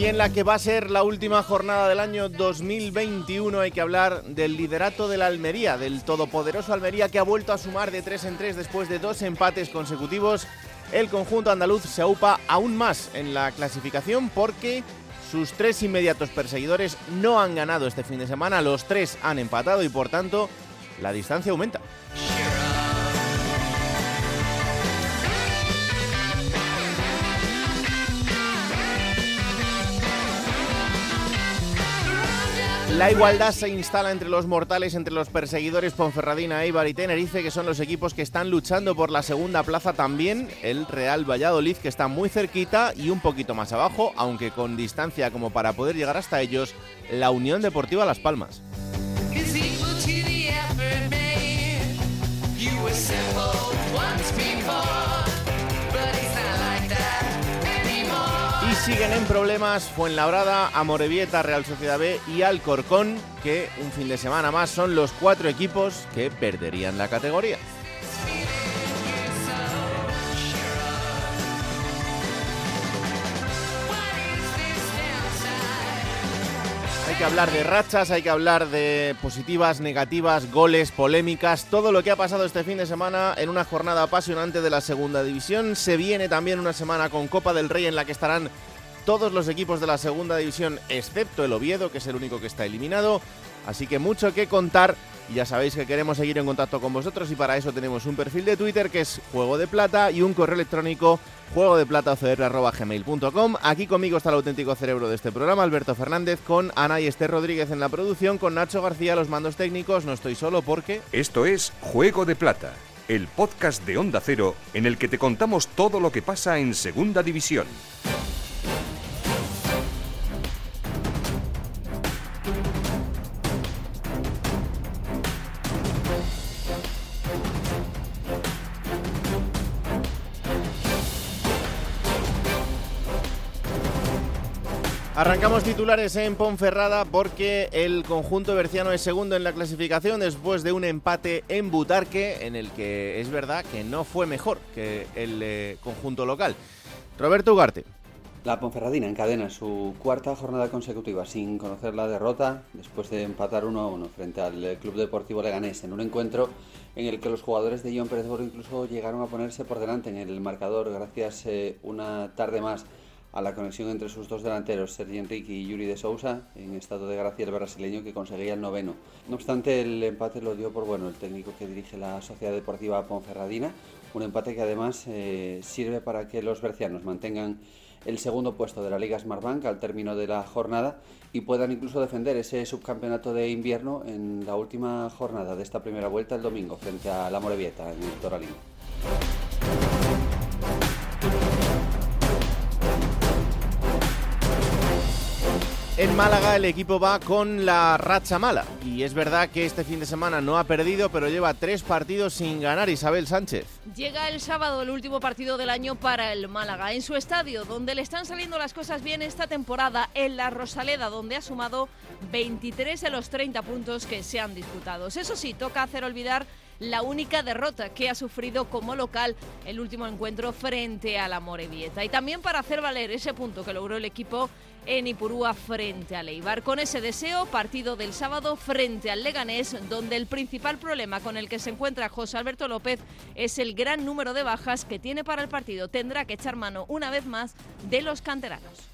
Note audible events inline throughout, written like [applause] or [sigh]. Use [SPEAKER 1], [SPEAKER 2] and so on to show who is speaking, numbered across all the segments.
[SPEAKER 1] Y en la que va a ser la última jornada del año 2021 hay que hablar del liderato de la Almería, del todopoderoso Almería que ha vuelto a sumar de 3 en 3 después de dos empates consecutivos. El conjunto andaluz se aupa aún más en la clasificación porque sus tres inmediatos perseguidores no han ganado este fin de semana, los tres han empatado y por tanto la distancia aumenta. La igualdad se instala entre los mortales, entre los perseguidores Ponferradina, Eibar y Tenerife, que son los equipos que están luchando por la segunda plaza también. El Real Valladolid, que está muy cerquita y un poquito más abajo, aunque con distancia como para poder llegar hasta ellos, la Unión Deportiva Las Palmas. Siguen en problemas Fuenlabrada, Amorebieta, Real Sociedad B y Alcorcón, que un fin de semana más son los cuatro equipos que perderían la categoría. Hay que hablar de rachas, hay que hablar de positivas, negativas, goles, polémicas, todo lo que ha pasado este fin de semana en una jornada apasionante de la segunda división. Se viene también una semana con Copa del Rey en la que estarán todos los equipos de la segunda división, excepto el Oviedo, que es el único que está eliminado. Así que mucho que contar. Y ya sabéis que queremos seguir en contacto con vosotros y para eso tenemos un perfil de Twitter que es Juego de Plata y un correo electrónico juego de plata. Aquí conmigo está el auténtico cerebro de este programa, Alberto Fernández, con Ana y Esther Rodríguez en la producción, con Nacho García los mandos técnicos. No estoy solo porque...
[SPEAKER 2] Esto es Juego de Plata, el podcast de Onda Cero en el que te contamos todo lo que pasa en Segunda División.
[SPEAKER 1] Arrancamos titulares en Ponferrada porque el conjunto berciano es segundo en la clasificación después de un empate en Butarque en el que es verdad que no fue mejor que el eh, conjunto local. Roberto Ugarte.
[SPEAKER 3] La Ponferradina encadena su cuarta jornada consecutiva sin conocer la derrota después de empatar 1 a 1 frente al eh, Club Deportivo Leganés en un encuentro en el que los jugadores de John Pérez incluso llegaron a ponerse por delante en el marcador gracias eh, una tarde más a la conexión entre sus dos delanteros, Sergi Enrique y Yuri de Sousa, en estado de gracia el brasileño que conseguía el noveno. No obstante, el empate lo dio por bueno el técnico que dirige la Sociedad Deportiva Ponferradina, un empate que además eh, sirve para que los bercianos mantengan el segundo puesto de la Liga Smartbank al término de la jornada y puedan incluso defender ese subcampeonato de invierno en la última jornada de esta primera vuelta el domingo frente a la Morevieta en el Toralín.
[SPEAKER 1] En Málaga el equipo va con la racha mala y es verdad que este fin de semana no ha perdido pero lleva tres partidos sin ganar Isabel Sánchez.
[SPEAKER 4] Llega el sábado el último partido del año para el Málaga en su estadio donde le están saliendo las cosas bien esta temporada en la Rosaleda donde ha sumado 23 de los 30 puntos que se han disputado. Eso sí, toca hacer olvidar la única derrota que ha sufrido como local el último encuentro frente a la Morevieta. Y también para hacer valer ese punto que logró el equipo en Ipurúa frente a Leibar. Con ese deseo, partido del sábado frente al Leganés, donde el principal problema con el que se encuentra José Alberto López es el gran número de bajas que tiene para el partido. Tendrá que echar mano una vez más de los canteranos.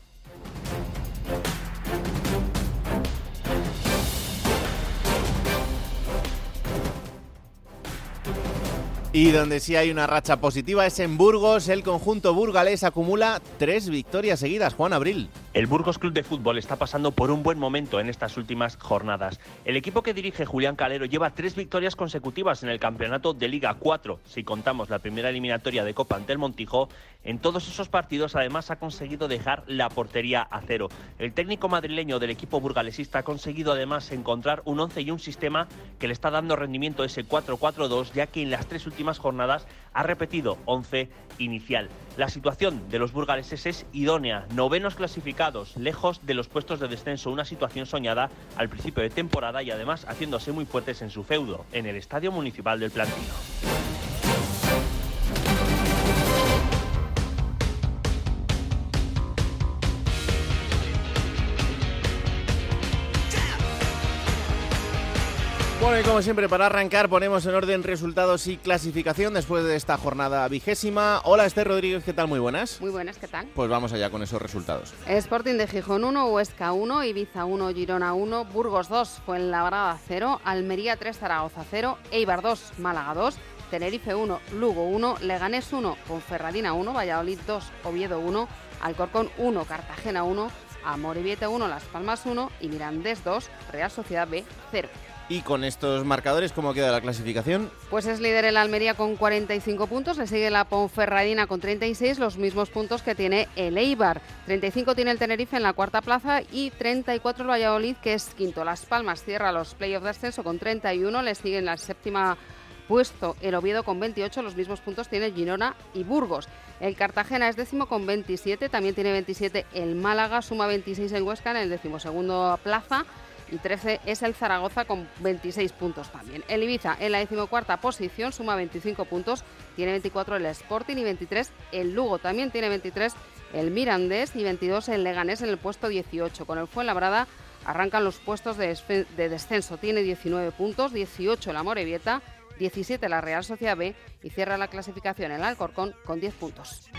[SPEAKER 1] Y donde sí hay una racha positiva es en Burgos. El conjunto burgalés acumula tres victorias seguidas. Juan Abril.
[SPEAKER 5] El Burgos Club de Fútbol está pasando por un buen momento en estas últimas jornadas. El equipo que dirige Julián Calero lleva tres victorias consecutivas en el campeonato de Liga 4, si contamos la primera eliminatoria de Copa ante el Montijo. En todos esos partidos además ha conseguido dejar la portería a cero. El técnico madrileño del equipo burgalesista ha conseguido además encontrar un 11 y un sistema que le está dando rendimiento ese 4-4-2, ya que en las tres últimas jornadas ha repetido 11 inicial. La situación de los burgaleses es idónea, novenos clasificados, lejos de los puestos de descenso, una situación soñada al principio de temporada y además haciéndose muy fuertes en su feudo, en el Estadio Municipal del Plantino.
[SPEAKER 1] Bueno, y como siempre, para arrancar ponemos en orden resultados y clasificación después de esta jornada vigésima. Hola, Esther Rodríguez, ¿qué tal? Muy buenas.
[SPEAKER 6] Muy buenas, ¿qué tal?
[SPEAKER 1] Pues vamos allá con esos resultados.
[SPEAKER 6] Sporting de Gijón 1, Huesca 1, Ibiza 1, Girona 1, Burgos 2, Fuenlabrada 0, Almería 3, Zaragoza 0, Eibar 2, Málaga 2, Tenerife 1, Lugo 1, Leganés 1, Ponferradina 1, Valladolid 2, Oviedo 1, Alcorcón 1, Cartagena 1, Amorebieta 1, Las Palmas 1 y Mirandés 2, Real Sociedad B 0.
[SPEAKER 1] Y con estos marcadores, ¿cómo queda la clasificación?
[SPEAKER 6] Pues es líder el Almería con 45 puntos, le sigue la Ponferradina con 36, los mismos puntos que tiene el Eibar. 35 tiene el Tenerife en la cuarta plaza y 34 el Valladolid, que es quinto. Las Palmas cierra los playoffs de ascenso con 31, le sigue en la séptima puesto el Oviedo con 28, los mismos puntos tiene Girona y Burgos. El Cartagena es décimo con 27, también tiene 27 el Málaga, suma 26 el Huesca en el decimosegundo plaza y 13 es el Zaragoza con 26 puntos también. El Ibiza en la decimocuarta posición suma 25 puntos, tiene 24 el Sporting y 23 el Lugo, también tiene 23 el Mirandés y 22 el Leganés en el puesto 18. Con el Fuenlabrada arrancan los puestos de, de descenso, tiene 19 puntos, 18 el Amorebieta, 17 la Real Sociedad B y cierra la clasificación el Alcorcón con 10 puntos.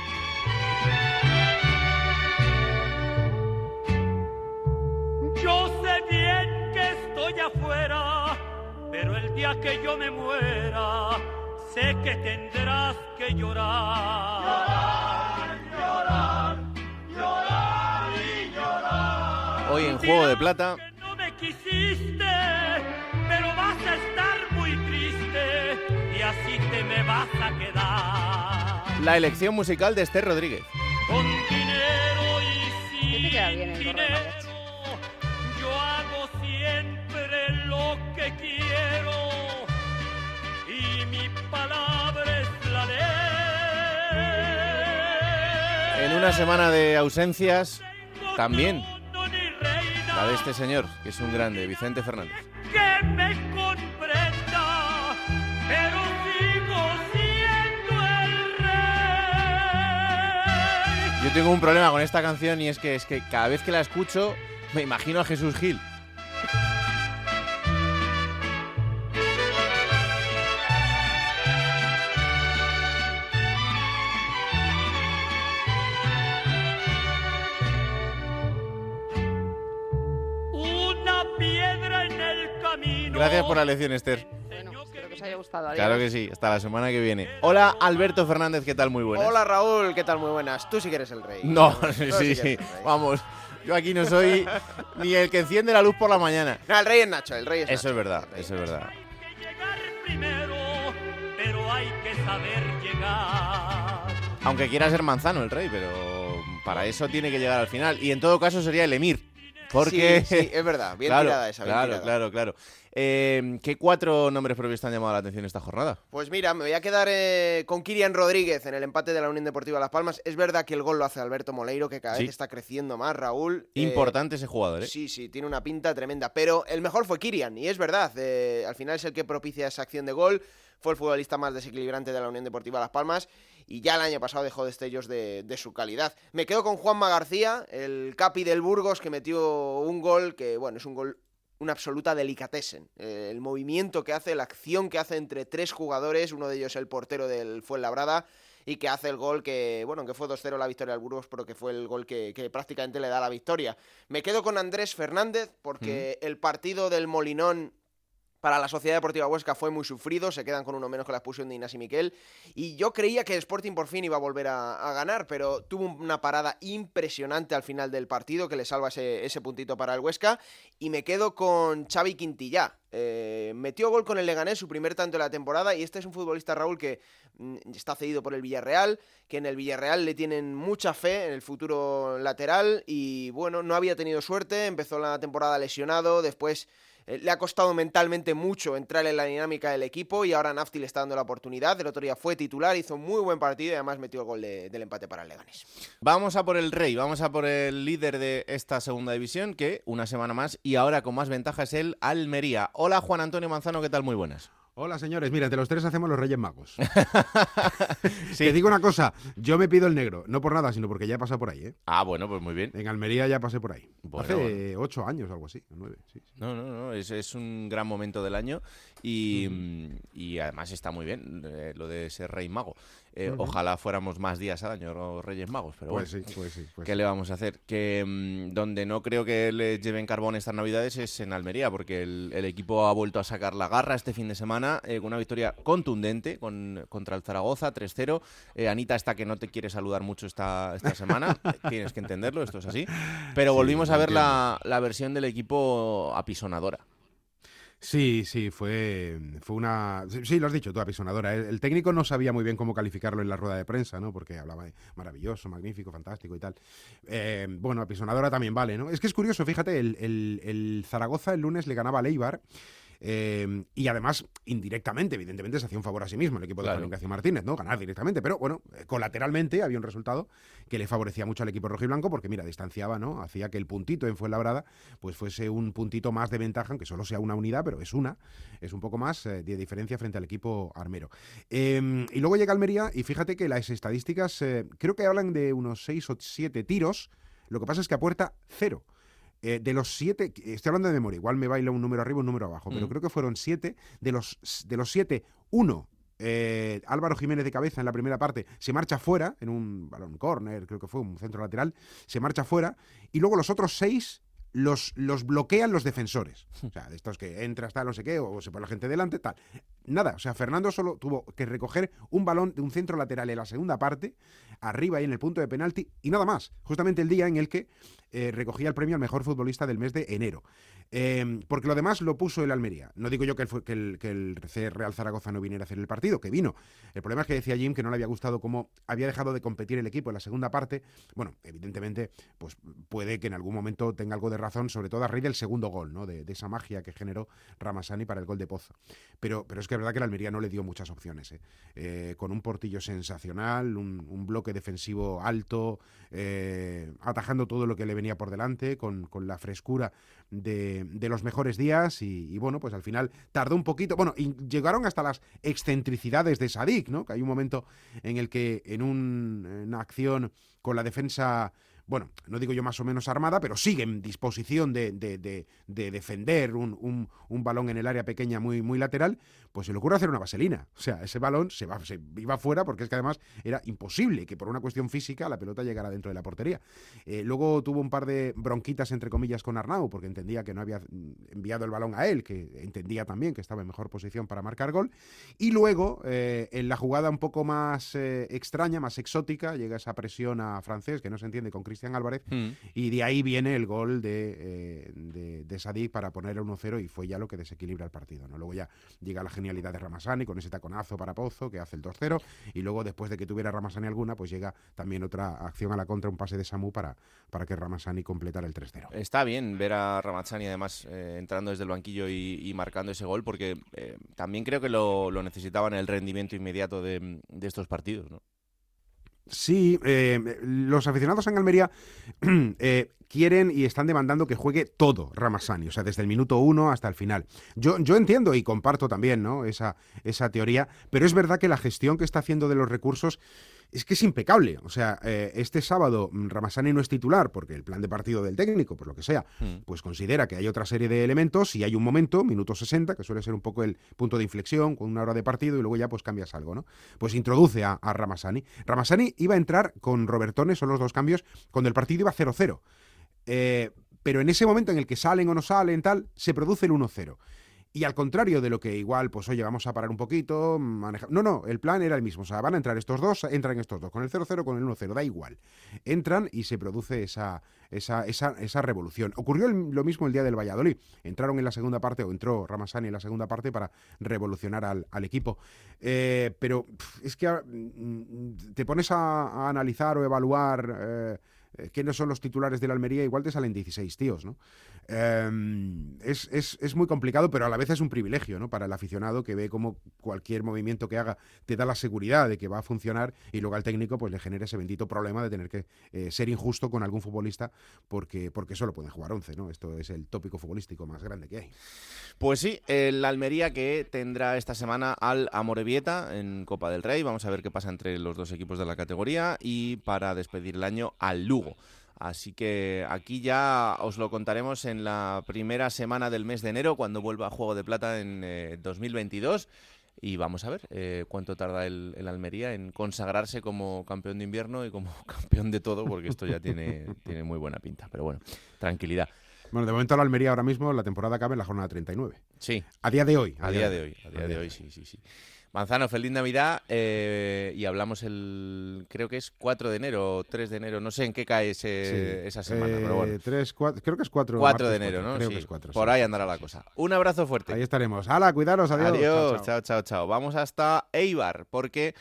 [SPEAKER 7] Que estoy afuera, pero el día que yo me muera, sé que tendrás que llorar. Llorar, llorar, llorar y llorar.
[SPEAKER 1] Hoy en Juego de Plata.
[SPEAKER 7] No me quisiste, pero vas a estar muy triste y así te me vas a quedar.
[SPEAKER 1] La elección musical de Esther Rodríguez.
[SPEAKER 7] Con dinero y sin
[SPEAKER 6] te queda bien el
[SPEAKER 7] dinero, que quiero y mi palabra es la.
[SPEAKER 1] En una semana de ausencias, también la de este señor, que es un grande, Vicente Fernández.
[SPEAKER 7] que me comprenda, pero sigo siendo el rey.
[SPEAKER 1] Yo tengo un problema con esta canción y es que, es que cada vez que la escucho me imagino a Jesús Gil. Gracias por la lección, Esther.
[SPEAKER 6] Bueno, espero que os haya gustado.
[SPEAKER 1] Claro
[SPEAKER 6] Adiós.
[SPEAKER 1] que sí, hasta la semana que viene. Hola, Alberto Fernández, ¿qué tal? Muy buenas.
[SPEAKER 8] Hola Raúl, ¿qué tal? Muy buenas. Tú sí que eres el rey.
[SPEAKER 1] No,
[SPEAKER 8] Tú
[SPEAKER 1] sí, sí, sí. Vamos, yo aquí no soy [laughs] ni el que enciende la luz por la mañana.
[SPEAKER 8] No, el rey es Nacho, el rey es
[SPEAKER 1] Eso
[SPEAKER 8] Nacho.
[SPEAKER 1] es verdad, eso es verdad.
[SPEAKER 7] Hay que llegar primero, pero hay que saber llegar.
[SPEAKER 1] Aunque quiera ser manzano el rey, pero para eso tiene que llegar al final. Y en todo caso sería el emir. Porque.
[SPEAKER 8] Sí, sí, es verdad. Bien
[SPEAKER 1] claro,
[SPEAKER 8] tirada esa, bien
[SPEAKER 1] claro,
[SPEAKER 8] tirada.
[SPEAKER 1] claro, claro. Eh, ¿Qué cuatro nombres propios te han llamado la atención esta jornada?
[SPEAKER 8] Pues mira, me voy a quedar eh, con Kirian Rodríguez en el empate de la Unión Deportiva Las Palmas. Es verdad que el gol lo hace Alberto Moleiro, que cada
[SPEAKER 1] Sí.
[SPEAKER 8] vez está creciendo más, Raúl. Eh,
[SPEAKER 1] Importante ese jugador, ¿eh?
[SPEAKER 8] Sí, sí, tiene una pinta tremenda. Pero el mejor fue Kirian, y es verdad. eh, al final es el que propicia esa acción de gol. Fue el futbolista más desequilibrante de la Unión Deportiva Las Palmas. Y ya el año pasado dejó destellos de, de su calidad. Me quedo con Juanma García, el capi del Burgos, que metió un gol que, bueno, es un gol una absoluta delicatessen. Eh, el movimiento que hace, la acción que hace entre tres jugadores, uno de ellos el portero del Fuenlabrada, y que hace el gol que, bueno, que fue 2-0 la victoria del Burgos, pero que fue el gol que, que prácticamente le da la victoria. Me quedo con Andrés Fernández, porque el partido del Molinón para la Sociedad Deportiva Huesca fue muy sufrido, se quedan con uno menos con la expulsión de Inés y Miquel. Y yo creía que el Sporting por fin iba a volver a, ganar, pero tuvo una parada impresionante al final del partido que le salva ese, puntito para el Huesca. Y me quedo con Xavi Quintillá. Eh, metió gol con el Leganés, su primer tanto de la temporada, y este es un futbolista, Raúl, que mm, está cedido por el Villarreal, que en el Villarreal le tienen mucha fe en el futuro lateral, y bueno, no había tenido suerte, empezó la temporada lesionado, después le ha costado mentalmente mucho entrar en la dinámica del equipo y ahora Nafti le está dando la oportunidad. El otro día fue titular, hizo un muy buen partido y además metió el gol de- del empate para el Leganés.
[SPEAKER 1] Vamos a por el rey, vamos a por el líder de esta segunda división, que una semana más y ahora con más ventaja es el Almería. Hola Juan Antonio Manzano, ¿qué tal? Muy buenas.
[SPEAKER 9] Hola señores, mira, entre los tres hacemos los Reyes Magos. [laughs] Te digo una cosa, yo me pido el negro, no por nada, sino porque ya he pasado por ahí, ¿eh?
[SPEAKER 1] Ah, bueno, pues muy bien.
[SPEAKER 9] En Almería ya pasé por ahí.
[SPEAKER 1] Bueno,
[SPEAKER 9] Hace ocho años o algo así, nueve, sí. sí.
[SPEAKER 1] No, no, no, es, es un gran momento del año y, mm, y además está muy bien eh, lo de ser rey mago. Eh. Ojalá fuéramos más días al año los Reyes Magos, pero
[SPEAKER 9] Pues
[SPEAKER 1] bueno.
[SPEAKER 9] sí, pues sí. pues
[SPEAKER 1] ¿Qué
[SPEAKER 9] sí.
[SPEAKER 1] le vamos a hacer? Que mm, donde no creo que le lleven carbón estas navidades es en Almería, porque el, el equipo ha vuelto a sacar la garra este fin de semana eh, con una victoria contundente con- contra el Zaragoza, 3-0. Eh, Anita está que no te quiere saludar mucho esta, esta semana, [laughs] tienes que entenderlo, esto es así. Pero volvimos a ver la, la versión del equipo apisonadora.
[SPEAKER 9] Sí, sí, fue, fue una... sí, lo has dicho tú, apisonadora. El, técnico no sabía muy bien cómo calificarlo en la rueda de prensa, ¿no? Porque hablaba de maravilloso, magnífico, fantástico y tal. Eh, bueno, apisonadora también vale, ¿no? Es que es curioso, fíjate, el, el- el Zaragoza el lunes le ganaba al Eibar eh, y además, indirectamente, evidentemente, se hacía un favor a sí mismo el equipo de
[SPEAKER 1] Claro.
[SPEAKER 9] Juan Ignacio Martínez, ¿no? Ganar directamente, pero bueno, eh, colateralmente había un resultado que le favorecía mucho al equipo rojiblanco porque, mira, distanciaba, ¿no? Hacía que el puntito en Fuenlabrada pues fuese un puntito más de ventaja, aunque solo sea una unidad, pero es una, es un poco más eh, de diferencia frente al equipo armero. Eh, y luego llega Almería y fíjate que las estadísticas eh, creo que hablan de unos 6 o 7 tiros, lo que pasa es que a puerta cero. Eh, de los siete, estoy hablando de memoria, igual me baila un número arriba, un número abajo, pero
[SPEAKER 1] Mm.
[SPEAKER 9] creo que fueron siete. De los, de los siete, uno, eh, Álvaro Jiménez de cabeza en la primera parte, se marcha fuera, en un balón corner, creo que fue un centro lateral, se marcha fuera, y luego los otros seis los, los bloquean los defensores. [laughs] O sea, de estos que entras, tal, no sé qué, o se pone la gente delante, tal. Nada, o sea, Fernando solo tuvo que recoger un balón de un centro lateral en la segunda parte, arriba y en el punto de penalti, y nada más. Justamente el día en el que eh, recogía el premio al mejor futbolista del mes de enero. Eh, porque lo demás lo puso el Almería. No digo yo que el, que, el, Real Zaragoza no viniera a hacer el partido, que vino. El problema es que decía Jim que no le había gustado cómo había dejado de competir el equipo en la segunda parte. Bueno, evidentemente, pues puede que en algún momento tenga algo de razón, sobre todo a raíz del segundo gol, ¿no? De, de esa magia que generó Ramasani para el gol de Pozo. Pero, pero es que es verdad que el Almería no le dio muchas opciones. ¿eh? Eh, con un portillo sensacional, un, un bloque defensivo alto, eh, atajando todo lo que le venía por delante, con, con la frescura de, de los mejores días y, bueno, pues al final tardó un poquito, bueno, y llegaron hasta las excentricidades de Sadik, ¿no? Que hay un momento en el que en un- en una acción con la defensa bueno, no digo yo más o menos armada, pero sigue en disposición de, de- de- de defender un, un- un balón en el área pequeña muy, muy lateral, pues se le ocurre hacer una vaselina. O sea, ese balón se, va, se iba fuera porque es que además era imposible que por una cuestión física la pelota llegara dentro de la portería. Eh, luego tuvo un par de bronquitas, entre comillas, con Arnau, porque entendía que no había enviado el balón a él, que entendía también que estaba en mejor posición para marcar gol. Y luego, eh, en la jugada un poco más eh, extraña, más exótica, llega esa presión a francés, que no se entiende con Cristian Álvarez,
[SPEAKER 1] Mm.
[SPEAKER 9] y de ahí viene el gol de, de, de Sadik para poner el 1-0 y fue ya lo que desequilibra el partido. ¿no? Luego ya llega la genialidad de Ramasani con ese taconazo para Pozo que hace el 2-0 y luego después de que tuviera Ramasani alguna pues llega también otra acción a la contra, un pase de Samu para, para que Ramasani completara el 3-0.
[SPEAKER 1] Está bien ver a Ramazzani además eh, entrando desde el banquillo y, y marcando ese gol porque eh, también creo que lo, lo necesitaban el rendimiento inmediato de, de estos partidos. ¿no?
[SPEAKER 9] Sí, eh, los aficionados en Almería [clears throat] eh, quieren y están demandando que juegue todo Ramasani, o sea, desde el minuto uno hasta el final. Yo, yo entiendo y comparto también ¿no? esa, esa teoría, pero es verdad que la gestión que está haciendo de los recursos es que es impecable. O sea, eh, este sábado mm, Ramasani no es titular porque el plan de partido del técnico, por lo que sea,
[SPEAKER 1] Mm.
[SPEAKER 9] pues considera que hay otra serie de elementos y hay un momento, minuto 60, que suele ser un poco el punto de inflexión con una hora de partido y luego ya pues cambias algo, ¿no? Pues introduce a, a Ramasani. Ramasani iba a entrar con Robertone, son los dos cambios, cuando el partido iba 0-0. Eh, pero en ese momento en el que salen o no salen, tal, se produce el 1-0. Y al contrario de lo que igual, pues oye, vamos a parar un poquito, manejar... No, no, el plan era el mismo. O sea, van a entrar estos dos, entran estos dos, con el 0-0, con el 1-0, da igual. Entran y se produce esa, esa, esa, esa revolución. Ocurrió lo mismo el día del Valladolid. Entraron en la segunda parte, o entró Ramasani en la segunda parte para revolucionar al, al equipo. Eh, pero es que ah, mm, te pones a, analizar o evaluar eh, quiénes son los titulares de la Almería, igual te salen 16 tíos, ¿no? Eh, es, es- es muy complicado, pero a la vez es un privilegio, ¿no? Para el aficionado que ve como cualquier movimiento que haga te da la seguridad de que va a funcionar y luego al técnico pues le genera ese bendito problema de tener que eh, ser injusto con algún futbolista porque, porque solo pueden jugar 11, ¿no? Esto es el tópico futbolístico más grande que hay.
[SPEAKER 1] Pues sí, el Almería que tendrá esta semana al Amorebieta en Copa del Rey. Vamos a ver qué pasa entre los dos equipos de la categoría y para despedir el año al Lugo. Así que aquí ya os lo contaremos en la primera semana del mes de enero, cuando vuelva a Juego de Plata en eh, 2022. Y vamos a ver eh, cuánto tarda el, el Almería en consagrarse como campeón de invierno y como [laughs] campeón de todo, porque esto ya tiene, [laughs] tiene muy buena pinta. Pero bueno, tranquilidad.
[SPEAKER 9] Bueno, de momento la Almería ahora mismo la temporada acaba en la jornada 39.
[SPEAKER 1] Sí,
[SPEAKER 9] A día de hoy.
[SPEAKER 1] A día de hoy, a día de hoy, sí, sí, sí. Manzano, feliz Navidad eh, y hablamos el, creo que es 4 de enero o 3 de enero, no sé en qué cae ese-
[SPEAKER 9] Sí.
[SPEAKER 1] esa semana,
[SPEAKER 9] Eh,
[SPEAKER 1] pero bueno.
[SPEAKER 9] tres, cuatro- creo que es 4
[SPEAKER 1] 4 de enero, ¿no?
[SPEAKER 9] Creo
[SPEAKER 1] Sí,
[SPEAKER 9] que es 4.
[SPEAKER 1] Por ahí andará la cosa. Un abrazo fuerte.
[SPEAKER 9] Ahí estaremos. ¡Hala, cuidaros! Adiós.
[SPEAKER 1] Adiós,
[SPEAKER 9] chao. chao,
[SPEAKER 1] chao, chao. Vamos hasta Eibar, porque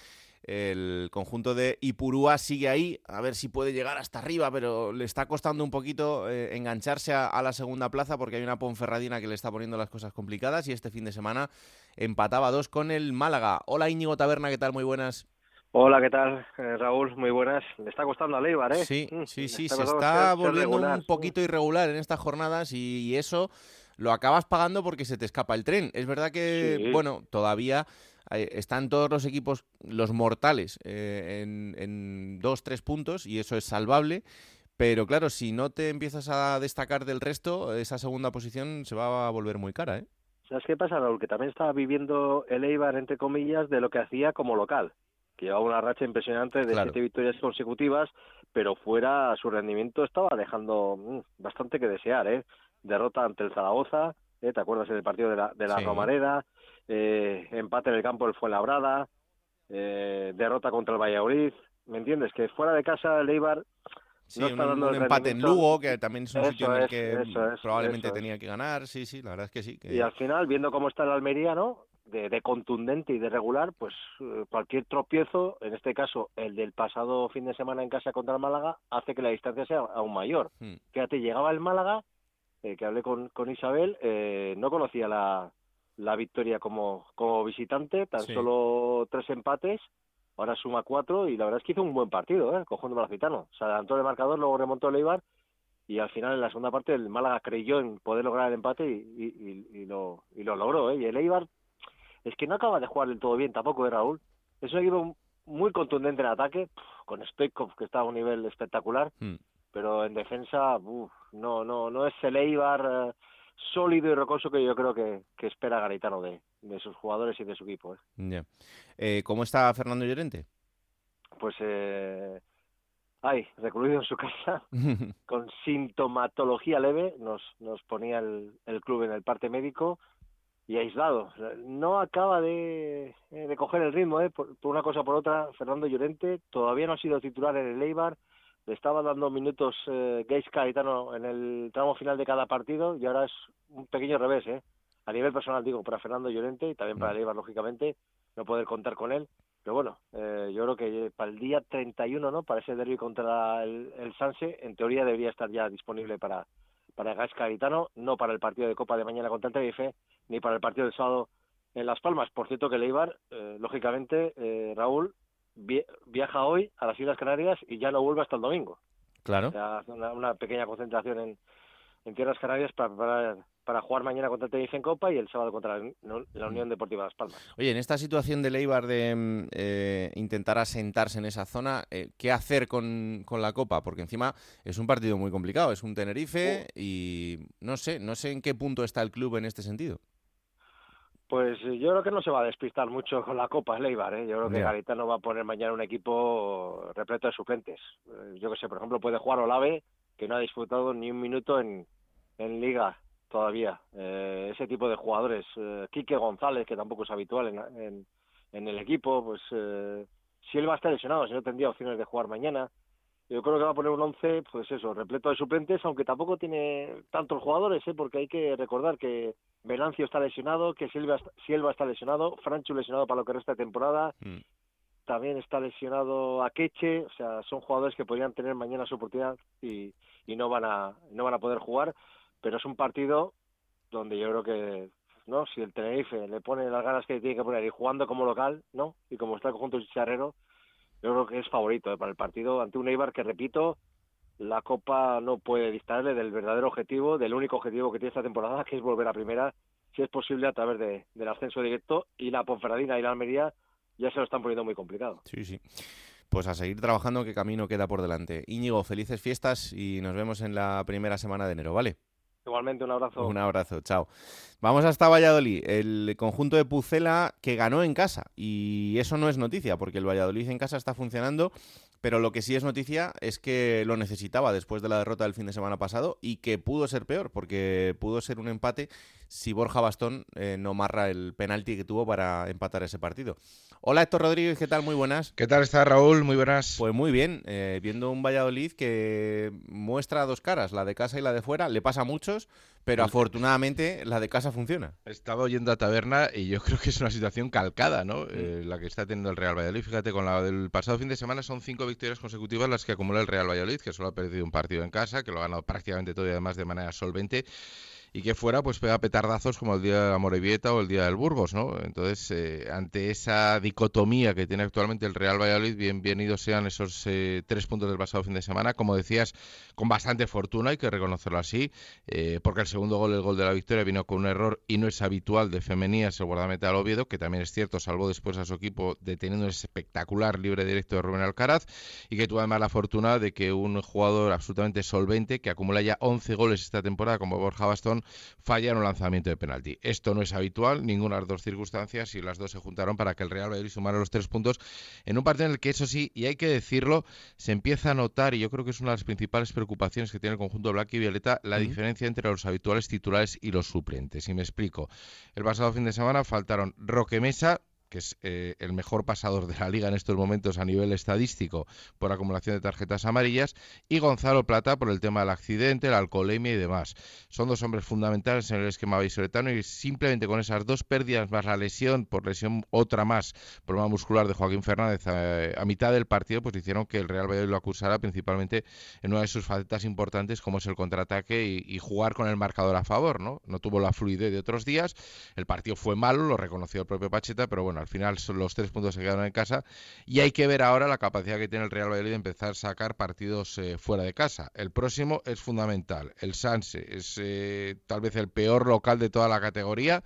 [SPEAKER 1] el conjunto de Ipurúa sigue ahí, a ver si puede llegar hasta arriba, pero le está costando un poquito eh, engancharse a, a la segunda plaza porque hay una Ponferradina que le está poniendo las cosas complicadas y este fin de semana empataba dos con el Málaga. Hola Íñigo Taberna, ¿qué tal? Muy buenas.
[SPEAKER 10] Hola, ¿qué tal? Eh, Raúl, muy buenas. Le está costando a Leibar, ¿eh?
[SPEAKER 1] Sí,
[SPEAKER 10] Mm,
[SPEAKER 1] sí, sí,
[SPEAKER 10] está
[SPEAKER 1] se está volviendo
[SPEAKER 10] regular.
[SPEAKER 1] un poquito irregular en estas jornadas y, y eso lo acabas pagando porque se te escapa el tren. Es verdad que,
[SPEAKER 10] Sí.
[SPEAKER 1] bueno, todavía están todos los equipos, los mortales, eh, en, en dos, tres puntos y eso es salvable. Pero claro, si no te empiezas a destacar del resto, esa segunda posición se va a volver muy cara, ¿eh?
[SPEAKER 10] ¿Sabes qué pasa, Raúl? Que también estaba viviendo el Eibar, entre comillas, de lo que hacía como local. Que llevaba una racha impresionante de
[SPEAKER 1] Claro.
[SPEAKER 10] siete victorias consecutivas, pero fuera su rendimiento estaba dejando mm, bastante que desear, ¿eh? Derrota ante el Zaragoza, ¿eh? ¿te acuerdas del partido de la, de la
[SPEAKER 1] Sí.
[SPEAKER 10] Romareda? Eh, empate en el campo del Fuenlabrada, eh, derrota contra el Valladolid, ¿me entiendes? Que fuera de casa el Eibar
[SPEAKER 1] Sí,
[SPEAKER 10] no
[SPEAKER 1] un,
[SPEAKER 10] está dando
[SPEAKER 1] un empate en Lugo, que también es un
[SPEAKER 10] Eso
[SPEAKER 1] sitio en el
[SPEAKER 10] es,
[SPEAKER 1] que
[SPEAKER 10] eso es,
[SPEAKER 1] probablemente
[SPEAKER 10] eso
[SPEAKER 1] tenía que ganar. Sí, sí, la verdad es que sí. que-
[SPEAKER 10] Y al final, viendo cómo está el Almería, ¿no? De, de contundente y de regular, pues eh, cualquier tropiezo, en este caso el del pasado fin de semana en casa contra el Málaga, hace que la distancia sea aún mayor.
[SPEAKER 1] Hmm.
[SPEAKER 10] Fíjate, llegaba el Málaga, eh, que hablé con, con Isabel, eh, no conocía la, la victoria como, como visitante, tan
[SPEAKER 1] Sí.
[SPEAKER 10] solo tres empates, ahora suma cuatro y la verdad es que hizo un buen partido, ¿eh? conjunto malacitano. Se adelantó el marcador, luego remontó el Eibar y al final en la segunda parte el Málaga creyó en poder lograr el empate y, y- y- y lo, y lo logró. ¿eh? Y el Eibar es que no acaba de jugar del todo bien tampoco, ¿eh, Raúl? Es un equipo muy contundente en ataque, con Stoikov que está a un nivel espectacular,
[SPEAKER 1] Hmm.
[SPEAKER 10] pero en defensa uf, no no no es el Eibar eh, sólido y rocoso que yo creo que, que espera Garitano de, de sus jugadores y de su equipo. ¿eh?
[SPEAKER 1] Eh, ¿Cómo está Fernando Llorente?
[SPEAKER 10] Pues, eh, ay, recluido en su casa, [laughs] con sintomatología leve, nos, nos ponía el, el club en el parte médico y aislado. No acaba de, eh, de coger el ritmo, ¿eh? por, por una cosa o por otra. Fernando Llorente todavía no ha sido titular en el Eibar, le estaba dando minutos eh, Gates Caetano en el tramo final de cada partido y ahora es un pequeño revés, ¿eh? A nivel personal, digo, para Fernando Llorente y también para el Eibar, lógicamente, no poder contar con él. Pero bueno, eh, yo creo que para el día 31, ¿no? Para ese derby contra el, el Sanse, en teoría debería estar ya disponible para, para Gas Caetano, no para el partido de Copa de mañana contra el Tenerife, ni para el partido del sábado en Las Palmas. Por cierto que el Eibar, eh, lógicamente, eh, Raúl, viaja hoy a las Islas Canarias y ya no vuelve hasta el domingo.
[SPEAKER 1] Claro.
[SPEAKER 10] O sea, hace una, una pequeña concentración en, en Tierras Canarias para, para, para jugar mañana contra el Tenerife en Copa y el sábado contra la, Unión Deportiva Las Palmas.
[SPEAKER 1] Oye, en esta situación de Leibar de mm, eh, intentar asentarse en esa zona, eh, ¿qué hacer con, con la Copa? Porque encima es un partido muy complicado, es un Tenerife y no sé, no sé en qué punto está el club en este sentido.
[SPEAKER 10] Pues eh, yo creo que no se va a despistar mucho con la Copa el Eibar, ¿eh? Yo creo que. Garitano va a poner mañana un equipo repleto de suplentes. Eh, Yo que sé, por ejemplo, puede jugar Olave, que no ha disfrutado ni un minuto en, en Liga todavía. Eh, ese tipo de jugadores, eh, Quique González, que tampoco es habitual en, en, en el equipo, pues eh, si él va a estar lesionado, si no tendría opciones de jugar mañana. Yo creo que va a poner un once, pues eso, repleto de suplentes, aunque tampoco tiene tantos jugadores, ¿eh? porque hay que recordar que Venancio está lesionado, que Silva, Silva está lesionado, Franchu lesionado para lo que resta de temporada,
[SPEAKER 1] Mm.
[SPEAKER 10] también está lesionado Akeche, o sea, son jugadores que podrían tener mañana su oportunidad y, y no van a no van a poder jugar, pero es un partido donde yo creo que no si el Tenerife le pone las ganas que tiene que poner y jugando como local, ¿no? Y como está el conjunto chicharrero, yo creo que es favorito ¿eh? para el partido ante un Eibar que repito, la Copa no puede distraerle del verdadero objetivo, del único objetivo que tiene esta temporada, que es volver a primera, si es posible a través de, del ascenso directo y la Ponferradina y la Almería ya se lo están poniendo muy complicado.
[SPEAKER 1] Sí, sí. Pues a seguir trabajando, qué camino queda por delante. Íñigo, felices fiestas y nos vemos en la primera semana de enero, ¿vale?
[SPEAKER 10] Igualmente, un abrazo.
[SPEAKER 1] Un abrazo, chao. Vamos hasta Valladolid, el conjunto de Pucela que ganó en casa. Y eso no es noticia, porque el Valladolid en casa está funcionando, pero lo que sí es noticia es que lo necesitaba después de la derrota del fin de semana pasado y que pudo ser peor, porque pudo ser un empate si Borja Bastón eh, no marra el penalti que tuvo para empatar ese partido. Hola Héctor Rodríguez, ¿qué tal? Muy buenas.
[SPEAKER 11] ¿Qué tal está Raúl? Muy buenas.
[SPEAKER 1] Pues muy bien, eh, viendo un Valladolid que muestra dos caras, la de casa y la de fuera, le pasa a muchos, pero afortunadamente la de casa funciona.
[SPEAKER 11] Estaba oyendo a Taberna y yo [laughs] creo que es una situación calcada, ¿no? Eh, la que está teniendo el Real Valladolid. Fíjate, con la del pasado fin de semana son cinco victorias consecutivas las que acumula el Real Valladolid, que solo ha perdido un partido en casa, que lo ha ganado prácticamente todo y además de manera solvente. Y que fuera, pues pega petardazos como el día de la Morevieta o el día del Burgos, ¿no? Entonces, eh, ante esa dicotomía que tiene actualmente el Real Valladolid, bienvenidos sean esos eh, tres puntos del pasado fin de semana. Como decías, con bastante fortuna, hay que reconocerlo así, eh, porque el segundo gol, el gol de la victoria, vino con un error y no es habitual de Femenías, el guardameta del Oviedo, que también es cierto, salvó después a su equipo deteniendo un espectacular libre directo de Rubén Alcaraz, y que tuvo además la fortuna de que un jugador absolutamente solvente, que acumula ya 11 goles esta temporada, como Borja Bastón, fallara un lanzamiento de penalti. Esto no es habitual, ninguna de las dos circunstancias, y las dos se juntaron para que el Real Valladolid sumara los tres puntos en un partido en el que, eso sí, y hay que decirlo, se empieza a notar, y yo creo que es una de las principales preocupaciones que tiene el conjunto blanco y violeta, la diferencia entre los habituales titulares y los suplentes. Y me explico. El pasado fin de semana faltaron Roque Mesa, que es eh, el mejor pasador de la liga en estos momentos a nivel estadístico por acumulación de tarjetas amarillas, y Gonzalo Plata por el tema del accidente, la alcoholemia y demás. Son dos hombres fundamentales en el esquema vallisoletano y simplemente con esas dos pérdidas más la lesión, por lesión otra más, problema muscular de Joaquín Fernández a, mitad del partido, pues hicieron que el Real Valladolid lo acusara principalmente en una de sus facetas importantes como es el contraataque y, y jugar con el marcador a favor, ¿no? No tuvo la fluidez de otros días, el partido fue malo, lo reconoció el propio Pacheta, pero bueno, al final son los tres puntos se quedaron en casa y hay que ver ahora la capacidad que tiene el Real Valladolid de empezar a sacar partidos eh, fuera de casa. El próximo es fundamental. El Sanse es eh, tal vez el peor local de toda la categoría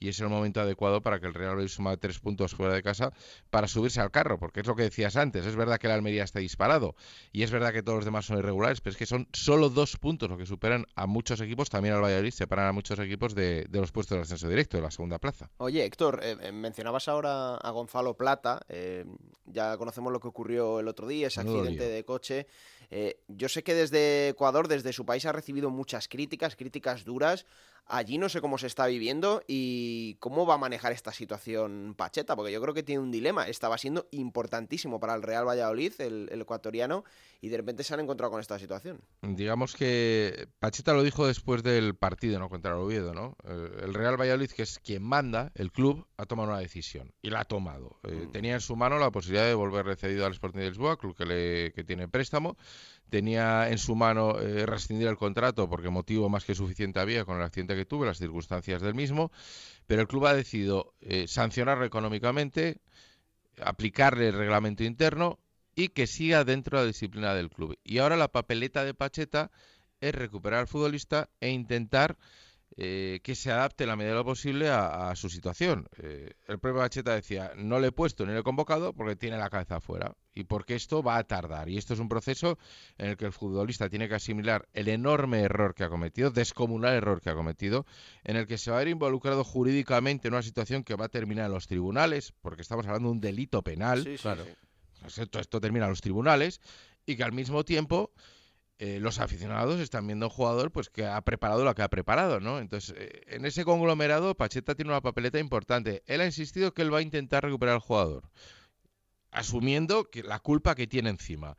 [SPEAKER 11] y es el momento adecuado para que el Real Valladolid suma tres puntos fuera de casa para subirse al carro, porque es lo que decías antes, es verdad que el Almería está disparado y es verdad que todos los demás son irregulares, pero es que son solo dos puntos lo que superan a muchos equipos, también al Valladolid separan a muchos equipos de, de los puestos de ascenso directo, de la segunda plaza.
[SPEAKER 8] Oye, Héctor, eh, eh, mencionabas ahora a Gonzalo Plata. eh, ya conocemos lo que ocurrió el otro día, ese accidente de coche. Eh, yo sé que desde Ecuador, desde su país, ha recibido muchas críticas, críticas duras. Allí no sé cómo se está viviendo y cómo va a manejar esta situación Pacheta, porque yo creo que tiene un dilema. Estaba siendo importantísimo para el Real Valladolid, el, el ecuatoriano, y de repente se han encontrado con esta situación.
[SPEAKER 11] Digamos que Pacheta lo dijo después del partido, no contra el Oviedo, ¿no? El Real Valladolid, que es quien manda, el club, ha tomado una decisión y la ha tomado. Eh, Tenía en su mano la posibilidad de volverle cedido al Sporting de Lisboa, club que, le, que tiene préstamo. Tenía en su mano eh, rescindir el contrato porque motivo más que suficiente había con el accidente que tuvo, las circunstancias del mismo. Pero el club ha decidido eh, sancionarlo económicamente, aplicarle el reglamento interno y que siga dentro de la disciplina del club. Y ahora la papeleta de Pacheta es recuperar al futbolista e intentar eh, que se adapte en la medida de lo posible a, a su situación. Eh, el propio Pacheta decía, no le he puesto ni le he convocado porque tiene la cabeza afuera y porque esto va a tardar. Y esto es un proceso en el que el futbolista tiene que asimilar el enorme error que ha cometido, descomunal error que ha cometido, en el que se va a ver involucrado jurídicamente en una situación que va a terminar en los tribunales, porque estamos hablando de un delito penal.
[SPEAKER 8] Sí, sí,
[SPEAKER 1] claro.
[SPEAKER 8] sí.
[SPEAKER 11] Pues esto, esto termina en los tribunales y que al mismo tiempo eh, los aficionados están viendo un jugador pues que ha preparado lo que ha preparado, ¿no? Entonces, eh, en ese conglomerado, Pacheta tiene una papeleta importante. Él ha insistido que él va a intentar recuperar al jugador, asumiendo que la culpa que tiene encima.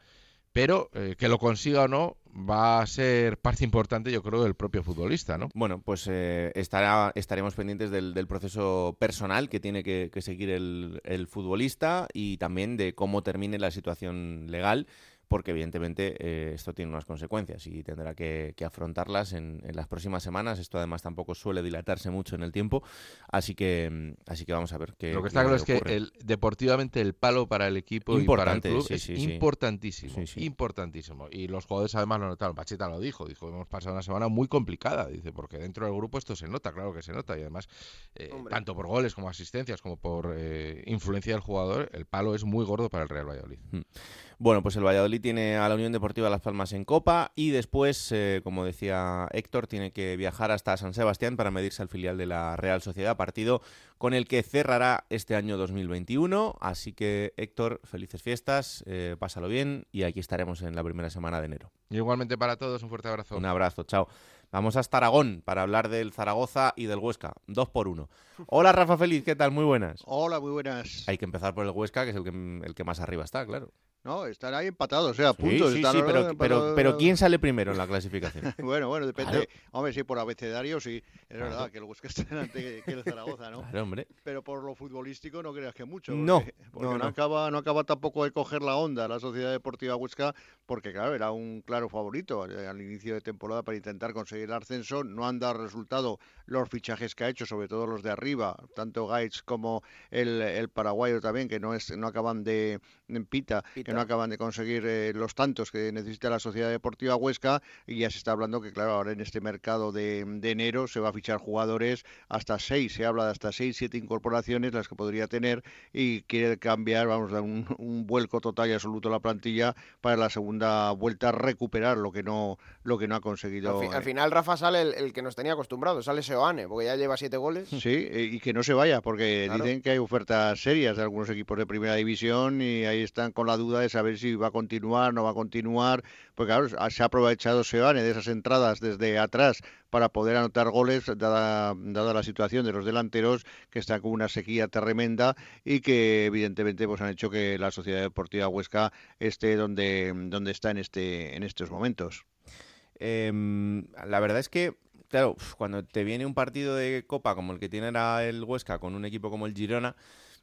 [SPEAKER 11] Pero eh, que lo consiga o no, va a ser parte importante, yo creo, del propio futbolista, ¿no?
[SPEAKER 1] Bueno, pues estará, estaremos pendientes del, proceso personal que tiene que, seguir el futbolista y también de cómo termine la situación legal porque evidentemente eh, esto tiene unas consecuencias y tendrá que, que afrontarlas en, en las próximas semanas. Esto además tampoco suele dilatarse mucho en el tiempo, así que mm, así que vamos a ver qué
[SPEAKER 11] Lo que está claro es que el, deportivamente el palo para el equipo y para el
[SPEAKER 1] Importante,
[SPEAKER 11] club
[SPEAKER 1] sí,
[SPEAKER 11] es
[SPEAKER 1] sí,
[SPEAKER 11] importantísimo,
[SPEAKER 1] Sí, sí.
[SPEAKER 11] importantísimo. Y los jugadores además lo notaron. Pacheta lo dijo, dijo hemos pasado una semana muy complicada, dice, porque dentro del grupo esto se nota, claro que se nota y además eh, tanto por goles como asistencias como por eh, influencia del jugador, el palo es muy gordo para el Real Valladolid.
[SPEAKER 1] Bueno, pues el Valladolid tiene a la Unión Deportiva Las Palmas en Copa y después, eh, como decía Héctor, tiene que viajar hasta San Sebastián para medirse al filial de la Real Sociedad, partido con el que cerrará este año 2021. Así que, Héctor, felices fiestas, eh, pásalo bien y aquí estaremos en la primera semana de enero.
[SPEAKER 11] Y igualmente para todos, un fuerte abrazo.
[SPEAKER 1] Un abrazo, chao. Vamos hasta Aragón para hablar del Zaragoza y del Huesca. Dos por uno. Hola, Rafa Feliz, ¿qué tal? Muy buenas.
[SPEAKER 12] Hola, muy buenas.
[SPEAKER 1] Hay que empezar por el Huesca, que es el que, el que más arriba está, claro.
[SPEAKER 12] No, están ahí empatados, o sea,
[SPEAKER 1] Sí,
[SPEAKER 12] puntos.
[SPEAKER 1] sí,
[SPEAKER 12] están
[SPEAKER 1] sí, pero, pero,
[SPEAKER 12] empatados.
[SPEAKER 1] pero ¿quién sale primero en la clasificación? [laughs]
[SPEAKER 12] Bueno, bueno, depende.
[SPEAKER 1] Claro.
[SPEAKER 12] Hombre, sí, por abecedario, sí. Es
[SPEAKER 1] Claro.
[SPEAKER 12] verdad que el Huesca está delante que el Zaragoza, ¿no?
[SPEAKER 1] Claro, hombre.
[SPEAKER 12] Pero por lo futbolístico no creas que mucho.
[SPEAKER 1] No,
[SPEAKER 12] porque-
[SPEAKER 1] no,
[SPEAKER 12] no,
[SPEAKER 1] no.
[SPEAKER 12] Acaba, no acaba tampoco de coger la onda la Sociedad Deportiva Huesca, porque claro, era un claro favorito al, al inicio de temporada para intentar conseguir el ascenso. No han dado resultado los fichajes que ha hecho, sobre todo los de arriba, tanto Gaitz como el, el paraguayo también, que no es no acaban de en Pita, que no acaban de conseguir eh, los tantos que necesita la Sociedad Deportiva Huesca y ya se está hablando que claro, ahora en este mercado de, de enero se va a fichar jugadores hasta seis, se habla de hasta seis, siete incorporaciones las que podría tener y quiere cambiar, vamos, dar un, un vuelco total y absoluto a la plantilla para la segunda vuelta recuperar lo que no lo que no ha conseguido.
[SPEAKER 8] Al, fi- al
[SPEAKER 12] eh,
[SPEAKER 8] final, Rafa sale el, el que nos tenía acostumbrado, sale Seoane, porque ya lleva siete goles.
[SPEAKER 12] Sí, eh, y que no se vaya, porque
[SPEAKER 8] Claro.
[SPEAKER 12] dicen que hay ofertas serias de algunos equipos de primera división y ahí están con la duda de saber si va a continuar, no va a continuar, porque claro, se ha aprovechado Seoane de esas entradas desde atrás para poder anotar goles, dada, la situación de los delanteros, que están con una sequía tremenda y que evidentemente pues han hecho que la Sociedad Deportiva Huesca esté donde, donde está en, este, en estos momentos.
[SPEAKER 1] Em, la verdad es que, claro, cuando te viene un partido de Copa como el que tiene ahora el Huesca con un equipo como el Girona,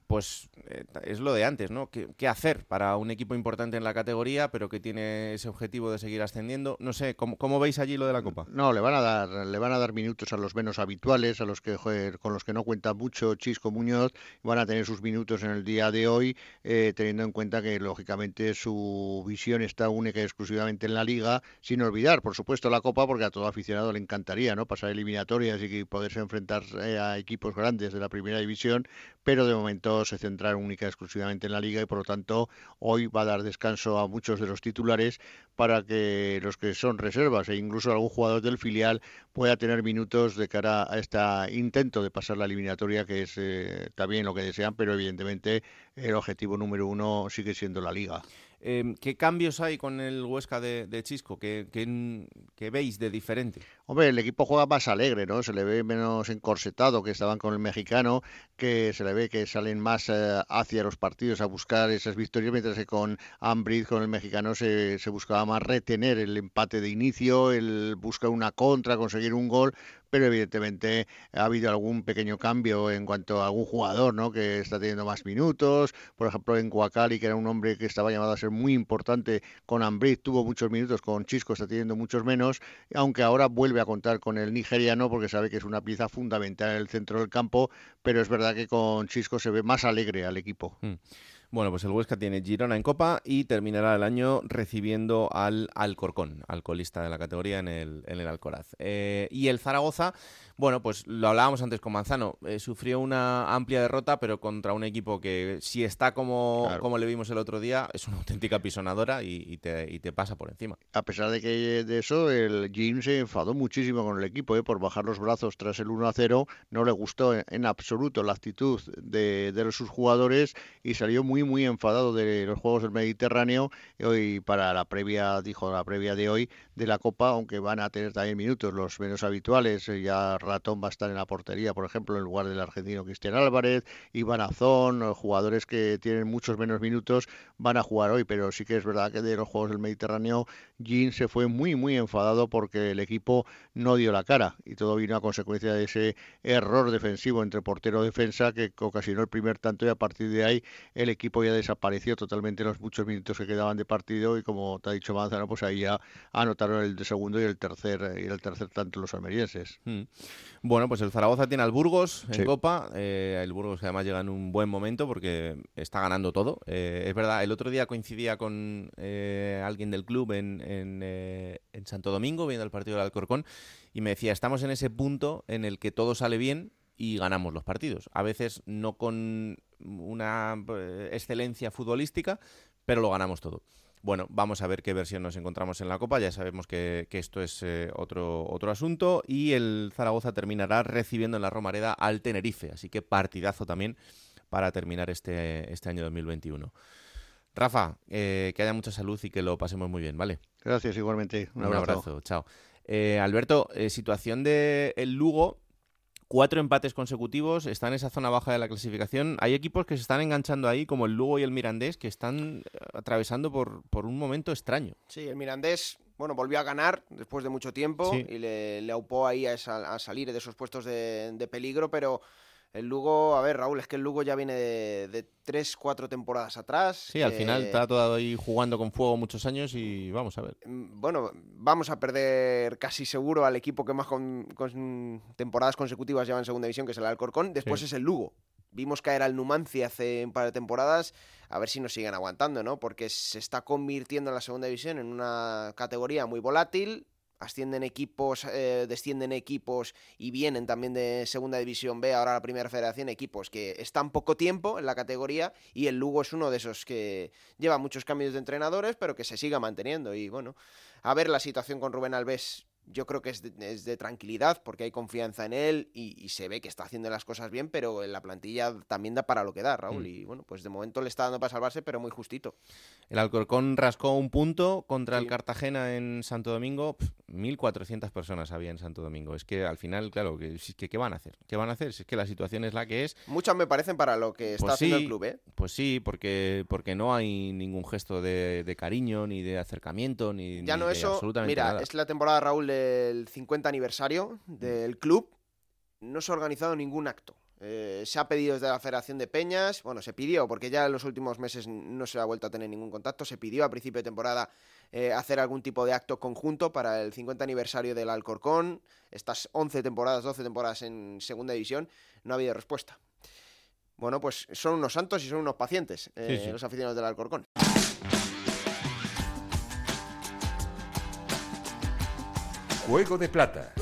[SPEAKER 1] pues eh, es lo de antes, ¿no? ¿Qué, hacer para un equipo importante en la categoría, pero que tiene ese objetivo de seguir ascendiendo? No sé, ¿cómo, cómo veis allí lo de la Copa?
[SPEAKER 12] No, le van a dar, le van a dar minutos a los menos habituales, a los que con los que no cuenta mucho Chisco Muñoz, van a tener sus minutos en el día de hoy, eh, teniendo en cuenta que lógicamente su visión está única y exclusivamente en la liga, sin olvidar, por supuesto, la Copa, porque a todo aficionado le encantaría, ¿no? Pasar eliminatorias y poderse enfrentar eh, a equipos grandes de la primera división, pero de momento se centraron única y exclusivamente en la liga y por lo tanto hoy va a dar descanso a muchos de los titulares para que los que son reservas e incluso algún jugador del filial pueda tener minutos de cara a este intento de pasar la eliminatoria que es eh, también lo que desean, pero evidentemente el objetivo número uno sigue siendo la liga.
[SPEAKER 1] Em, ¿Qué cambios hay con el Huesca de, Chisco? ¿Qué, qué- qué veis de diferente?
[SPEAKER 12] Hombre, el equipo juega más alegre, ¿no? Se le ve menos encorsetado que estaban con el mexicano, que se le ve que salen más eh, hacia los partidos a buscar esas victorias, mientras que con Ambrid, con el mexicano, se, se buscaba más retener el empate de inicio, el buscar una contra, conseguir un gol, pero evidentemente ha habido algún pequeño cambio en cuanto a algún jugador, ¿no? Que está teniendo más minutos, por ejemplo en Guacali, que era un hombre que estaba llamado a ser muy importante con Ambrid, tuvo muchos minutos, con Chisco está teniendo muchos menos, aunque ahora vuelve a contar con el nigeriano porque sabe que es una pieza fundamental en el centro del campo, pero es verdad que con Chisco se ve más alegre al equipo.
[SPEAKER 1] Bueno, pues el Huesca tiene Girona en Copa y terminará el año recibiendo al Alcorcón, alcoholista de la categoría en el, Alcoraz. Eh, y el Zaragoza, bueno, pues lo hablábamos antes con Manzano, eh, sufrió una amplia derrota, pero contra un equipo que si está como,
[SPEAKER 12] Claro.
[SPEAKER 1] como le vimos el otro día, es una auténtica pisonadora y, y te, y te pasa por encima.
[SPEAKER 12] A pesar de que de eso, el Jim se enfadó muchísimo con el equipo ¿eh? por bajar los brazos tras el 1 a 0. No le gustó en, absoluto la actitud de, de sus jugadores y salió muy muy, muy enfadado de los Juegos del Mediterráneo hoy para la previa, dijo la previa de hoy de la Copa, aunque van a tener también minutos los menos habituales. Ya Ratón va a estar en la portería, por ejemplo, en lugar del argentino Cristian Álvarez, Iván Azón, jugadores que tienen muchos menos minutos van a jugar hoy, pero sí que es verdad que de los Juegos del Mediterráneo, Jean se fue muy, muy enfadado porque el equipo no dio la cara y todo vino a consecuencia de ese error defensivo entre portero y defensa que ocasionó el primer tanto y a partir de ahí el equipo ya desapareció totalmente los muchos minutos que quedaban de partido y como te ha dicho Manzano, pues ahí ya anotaron el segundo y el tercer y el tercer tanto los almerienses.
[SPEAKER 1] Mm. Bueno, pues el Zaragoza tiene al Burgos en Copa, eh, el Burgos además llega en un buen momento porque está ganando todo. Eh, es verdad, el otro día coincidía con eh, alguien del club en, en, en Santo Domingo viendo el partido del Alcorcón y me decía, estamos en ese punto en el que todo sale bien y ganamos los partidos. A veces no con una eh, excelencia futbolística, pero lo ganamos todo. Bueno, vamos a ver qué versión nos encontramos en la Copa. Ya sabemos que, esto es eh, otro, otro asunto. Y el Zaragoza terminará recibiendo en la Romareda al Tenerife. Así que partidazo también para terminar este, este año 2021. Rafa, eh, que haya mucha salud y que lo pasemos muy bien, ¿vale?
[SPEAKER 12] Gracias, igualmente. Un, abrazo.
[SPEAKER 1] Chao. Alberto, situación del el Lugo cuatro empates consecutivos, está en esa zona baja de la clasificación. Hay equipos que se están enganchando ahí, como el Lugo y el Mirandés, que están eh, atravesando por, por un momento extraño.
[SPEAKER 8] Sí, el Mirandés, bueno, volvió a ganar después de mucho tiempo y le, le, aupó ahí a, a, salir de esos puestos de, de peligro, pero el Lugo, a ver, Raúl, es que el Lugo ya viene de, tres, cuatro temporadas atrás.
[SPEAKER 1] Sí, al final está todo ahí jugando con fuego muchos años y vamos a ver.
[SPEAKER 8] Mm, bueno, vamos a perder casi seguro al equipo que más con, temporadas consecutivas lleva en segunda división, que es el Alcorcón. Después es el Lugo. Vimos caer al Numancia hace un par de temporadas, a ver si nos siguen aguantando, ¿no? Porque se está convirtiendo en la segunda división en una categoría muy volátil, ascienden equipos, eh, descienden equipos y vienen también de Segunda División B, ahora la Primera Federación, equipos que están poco tiempo en la categoría y el Lugo es uno de esos que lleva muchos cambios de entrenadores, pero que se siga manteniendo. Y bueno, a ver la situación con Rubén Alves yo creo que es de, tranquilidad porque hay confianza en él y, se ve que está haciendo las cosas bien, pero en la plantilla también da para lo que da, Raúl. Mm. Y bueno, pues de momento le está dando para salvarse, pero muy justito.
[SPEAKER 1] El Alcorcón rascó un punto contra el Cartagena en Santo Domingo. 1.400 personas había en Santo Domingo. Es que al final, claro, que, que, ¿qué van a hacer? ¿Qué van a hacer? Si es que la situación es la que es.
[SPEAKER 8] Muchas me parecen para lo que está
[SPEAKER 1] pues
[SPEAKER 8] haciendo el club, ¿eh?
[SPEAKER 1] Pues sí, porque, porque no hay ningún gesto de, cariño, ni de acercamiento, ni,
[SPEAKER 8] ya no eso,
[SPEAKER 1] absolutamente
[SPEAKER 8] mira, es la temporada, Raúl, del 50 aniversario del club. No se ha organizado ningún acto. Eh, se ha pedido desde la Federación de Peñas, bueno, se pidió, porque ya en los últimos meses no se ha vuelto a tener ningún contacto, se pidió a principio de temporada eh, hacer algún tipo de acto conjunto para el 50 aniversario del Alcorcón, estas 11 temporadas, 12 temporadas en segunda división, no ha habido respuesta. Bueno, pues son unos santos y son unos pacientes eh, los aficionados del Alcorcón.
[SPEAKER 2] Juego de Plata.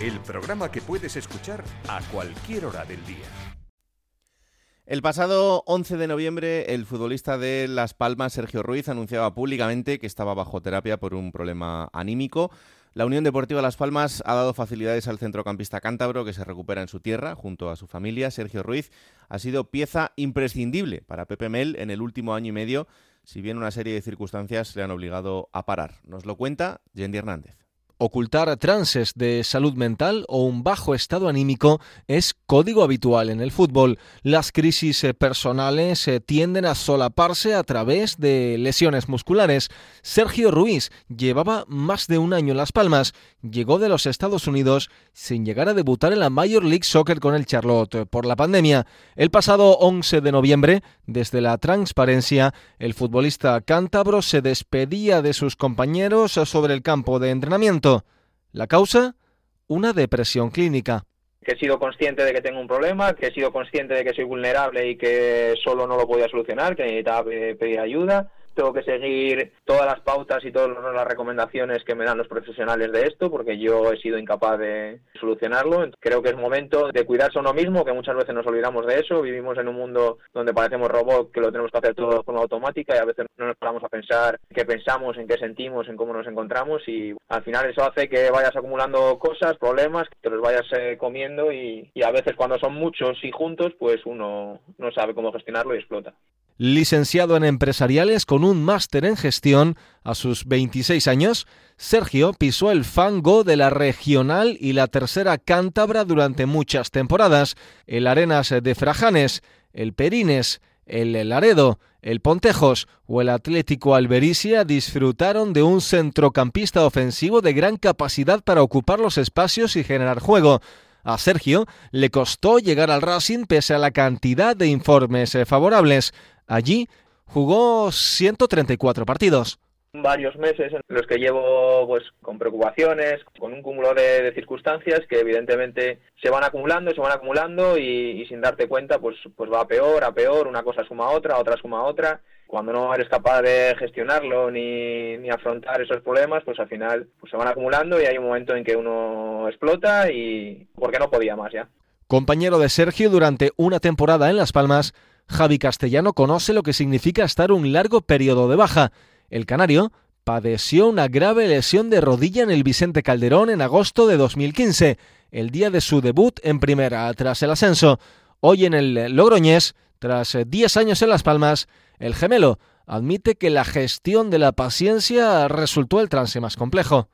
[SPEAKER 2] El programa que puedes escuchar a cualquier hora del día.
[SPEAKER 1] El pasado 11 de noviembre, el futbolista de Las Palmas, Sergio Ruiz, anunciaba públicamente que estaba bajo terapia por un problema anímico. La Unión Deportiva Las Palmas ha dado facilidades al centrocampista cántabro que se recupera en su tierra junto a su familia. Sergio Ruiz ha sido pieza imprescindible para Pepe Mel en el último año y medio, si bien una serie de circunstancias le han obligado a parar. Nos lo cuenta Yendi Hernández.
[SPEAKER 13] Ocultar trances de salud mental o un bajo estado anímico es código habitual en el fútbol. Las crisis eh, personales eh, tienden a solaparse a través de lesiones musculares. Sergio Ruiz llevaba más de un año en Las Palmas. Llegó de los Estados Unidos sin llegar a debutar en la Major League Soccer con el Charlotte por la pandemia. El pasado 11 de noviembre, desde la transparencia, el futbolista cántabro se despedía de sus compañeros sobre el campo de entrenamiento. La causa, una depresión clínica.
[SPEAKER 14] Que he sido consciente de que tengo un problema, que he sido consciente de que soy vulnerable y que solo no lo podía solucionar, que necesitaba pedir ayuda. Tengo que seguir todas las pautas y todas las recomendaciones que me dan los profesionales de esto, porque yo he sido incapaz de solucionarlo. Creo que es momento de cuidarse a uno mismo, que muchas veces nos olvidamos de eso. Vivimos en un mundo donde parecemos robots, que lo tenemos que hacer todo de forma automática y a veces no nos paramos a pensar qué pensamos, en qué sentimos, en cómo nos encontramos y al final eso hace que vayas acumulando cosas, problemas, que te los vayas eh, comiendo y, y a veces cuando son muchos y juntos, pues uno no sabe cómo gestionarlo y explota.
[SPEAKER 13] Licenciado en empresariales con un máster en gestión, a sus 26 años, Sergio pisó el fango de la regional y la tercera cántabra durante muchas temporadas. El Arenas de Frajanes, el Perines, el Laredo, el Pontejos o el Atlético Albericia disfrutaron de un centrocampista ofensivo de gran capacidad para ocupar los espacios y generar juego. A Sergio le costó llegar al Racing pese a la cantidad de informes favorables. Allí jugó 134 partidos
[SPEAKER 14] varios meses en los que llevo pues con preocupaciones, con un cúmulo de, de, circunstancias que evidentemente se van acumulando, se van acumulando y, y, sin darte cuenta pues pues va a peor, a peor, una cosa suma a otra, otra suma a otra. Cuando no eres capaz de gestionarlo ni, ni afrontar esos problemas, pues al final pues se van acumulando y hay un momento en que uno explota y porque no podía más ya.
[SPEAKER 13] Compañero de Sergio durante una temporada en Las Palmas, Javi Castellano conoce lo que significa estar un largo periodo de baja el canario padeció una grave lesión de rodilla en el Vicente Calderón en agosto de 2015, el día de su debut en primera tras el ascenso. Hoy en el Logroñés, tras 10 años en Las Palmas, el gemelo admite que la gestión de la paciencia resultó el trance más complejo.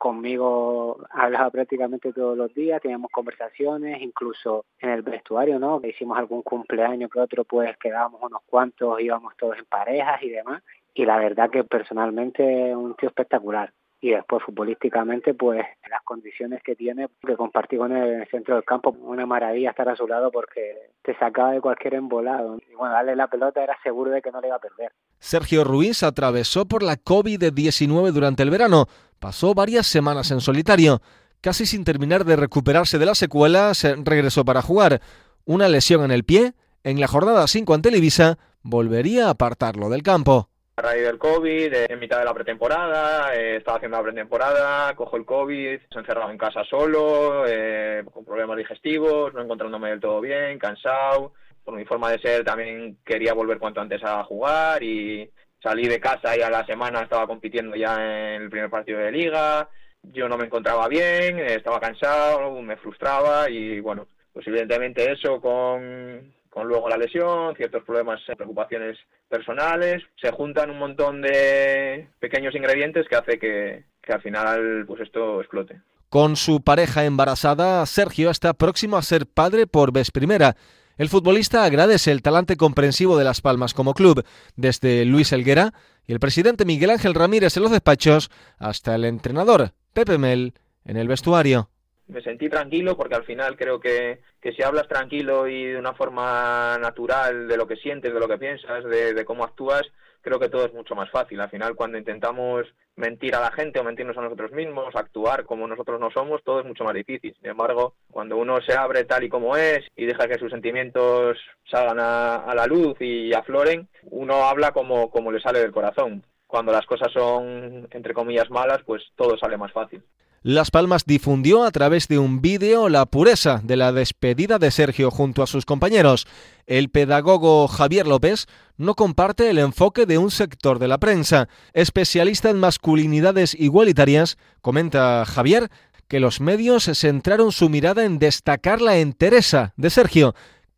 [SPEAKER 15] Conmigo hablaba prácticamente todos los días, teníamos conversaciones, incluso en el vestuario, ¿no? Hicimos algún cumpleaños que otro, pues quedábamos unos cuantos, íbamos todos en parejas y demás. Y la verdad que personalmente un tío espectacular. Y después futbolísticamente pues las condiciones que tiene que compartir con él en el centro del campo una maravilla estar a su lado porque te sacaba de cualquier embolado. Y bueno darle la pelota era seguro de que no le iba a perder.
[SPEAKER 13] Sergio Ruiz atravesó por la COVID-19 durante el verano pasó varias semanas en solitario. Casi sin terminar de recuperarse de las secuelas regresó para jugar. Una lesión en el pie en la jornada 5 ante Televisa volvería a apartarlo del campo.
[SPEAKER 14] A raíz del COVID, en mitad de la pretemporada, eh, estaba haciendo la pretemporada, cojo el COVID, se encerrado en casa solo, eh, con problemas digestivos, no encontrándome del todo bien, cansado. Por mi forma de ser también quería volver cuanto antes a jugar y salí de casa y a la semana estaba compitiendo ya en el primer partido de liga. Yo no me encontraba bien, estaba cansado, me frustraba y bueno, pues evidentemente eso con con luego la lesión, ciertos problemas, preocupaciones personales, se juntan un montón de pequeños ingredientes que hace que, que al final pues esto explote.
[SPEAKER 13] Con su pareja embarazada, Sergio está próximo a ser padre por vez primera. El futbolista agradece el talante comprensivo de Las Palmas como club, desde Luis Elguera y el presidente Miguel Ángel Ramírez en los despachos hasta el entrenador Pepe Mel en el vestuario
[SPEAKER 14] me sentí tranquilo porque al final creo que, que, si hablas tranquilo y de una forma natural de lo que sientes, de lo que piensas, de, de, cómo actúas, creo que todo es mucho más fácil. Al final cuando intentamos mentir a la gente o mentirnos a nosotros mismos, actuar como nosotros no somos, todo es mucho más difícil. Sin embargo, cuando uno se abre tal y como es y deja que sus sentimientos salgan a, a la luz y afloren, uno habla como, como le sale del corazón. Cuando las cosas son, entre comillas, malas, pues todo sale más fácil.
[SPEAKER 13] Las Palmas difundió a través de un vídeo la pureza de la despedida de Sergio junto a sus compañeros. El pedagogo Javier López no comparte el enfoque de un sector de la prensa. Especialista en masculinidades igualitarias, comenta Javier que los medios centraron su mirada en destacar la entereza de Sergio,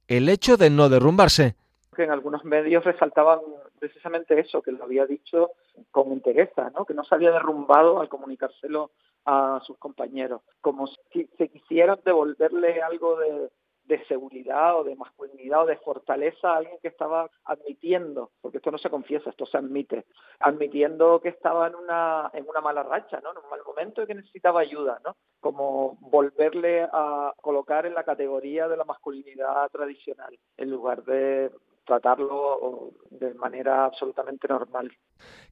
[SPEAKER 13] el hecho de no derrumbarse.
[SPEAKER 16] En algunos medios resaltaban precisamente eso, que lo había dicho con entereza, que no se había derrumbado al comunicárselo a sus compañeros, como si se quisieran devolverle algo de, de seguridad o de masculinidad o de fortaleza a alguien que estaba admitiendo, porque esto no se confiesa, esto se admite, admitiendo que estaba en una, en una mala racha, ¿no? en un mal momento y que necesitaba ayuda, ¿no? como volverle a colocar en la categoría de la masculinidad tradicional, en lugar de tratarlo de manera absolutamente normal.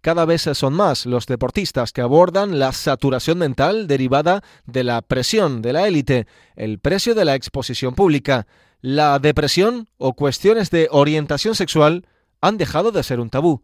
[SPEAKER 13] Cada vez son más los deportistas que abordan la saturación mental derivada de la presión de la élite, el precio de la exposición pública, la depresión o cuestiones de orientación sexual han dejado de ser un tabú.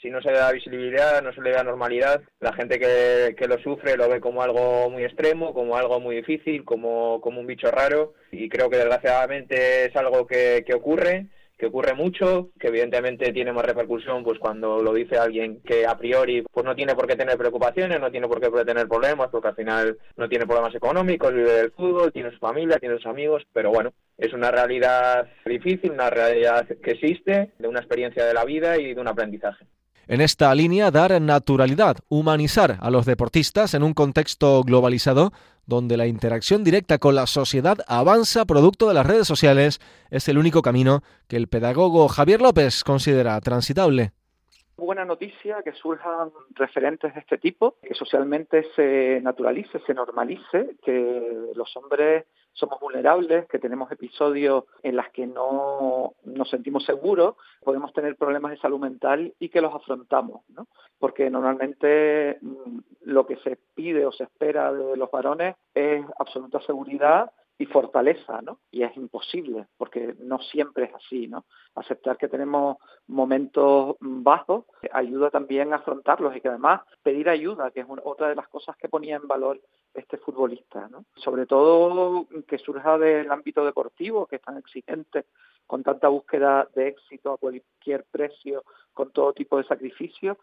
[SPEAKER 14] si no se le da visibilidad, no se le da normalidad, la gente que, que, lo sufre lo ve como algo muy extremo, como algo muy difícil, como, como un bicho raro y creo que desgraciadamente es algo que, que ocurre que ocurre mucho, que evidentemente tiene más repercusión pues cuando lo dice alguien que a priori pues no tiene por qué tener preocupaciones, no tiene por qué tener problemas, porque al final no tiene problemas económicos, vive del fútbol, tiene su familia, tiene sus amigos, pero bueno, es una realidad difícil, una realidad que existe, de una experiencia de la vida y de un aprendizaje.
[SPEAKER 13] En esta línea, dar naturalidad, humanizar a los deportistas en un contexto globalizado donde la interacción directa con la sociedad avanza producto de las redes sociales, es el único camino que el pedagogo Javier López considera transitable.
[SPEAKER 16] Buena noticia que surjan referentes de este tipo, que socialmente se naturalice, se normalice, que los hombres somos vulnerables, que tenemos episodios en los que no nos sentimos seguros, podemos tener problemas de salud mental y que los afrontamos, ¿no? Porque normalmente mm, lo que se pide o se espera de los varones es absoluta seguridad y fortaleza, ¿no? Y es imposible, porque no siempre es así, ¿no? Aceptar que tenemos momentos bajos ayuda también a afrontarlos y que además pedir ayuda, que es otra de las cosas que ponía en valor este futbolista, ¿no? Sobre todo que surja del ámbito deportivo, que es tan exigente, con tanta búsqueda de éxito a cualquier precio, con todo tipo de sacrificios,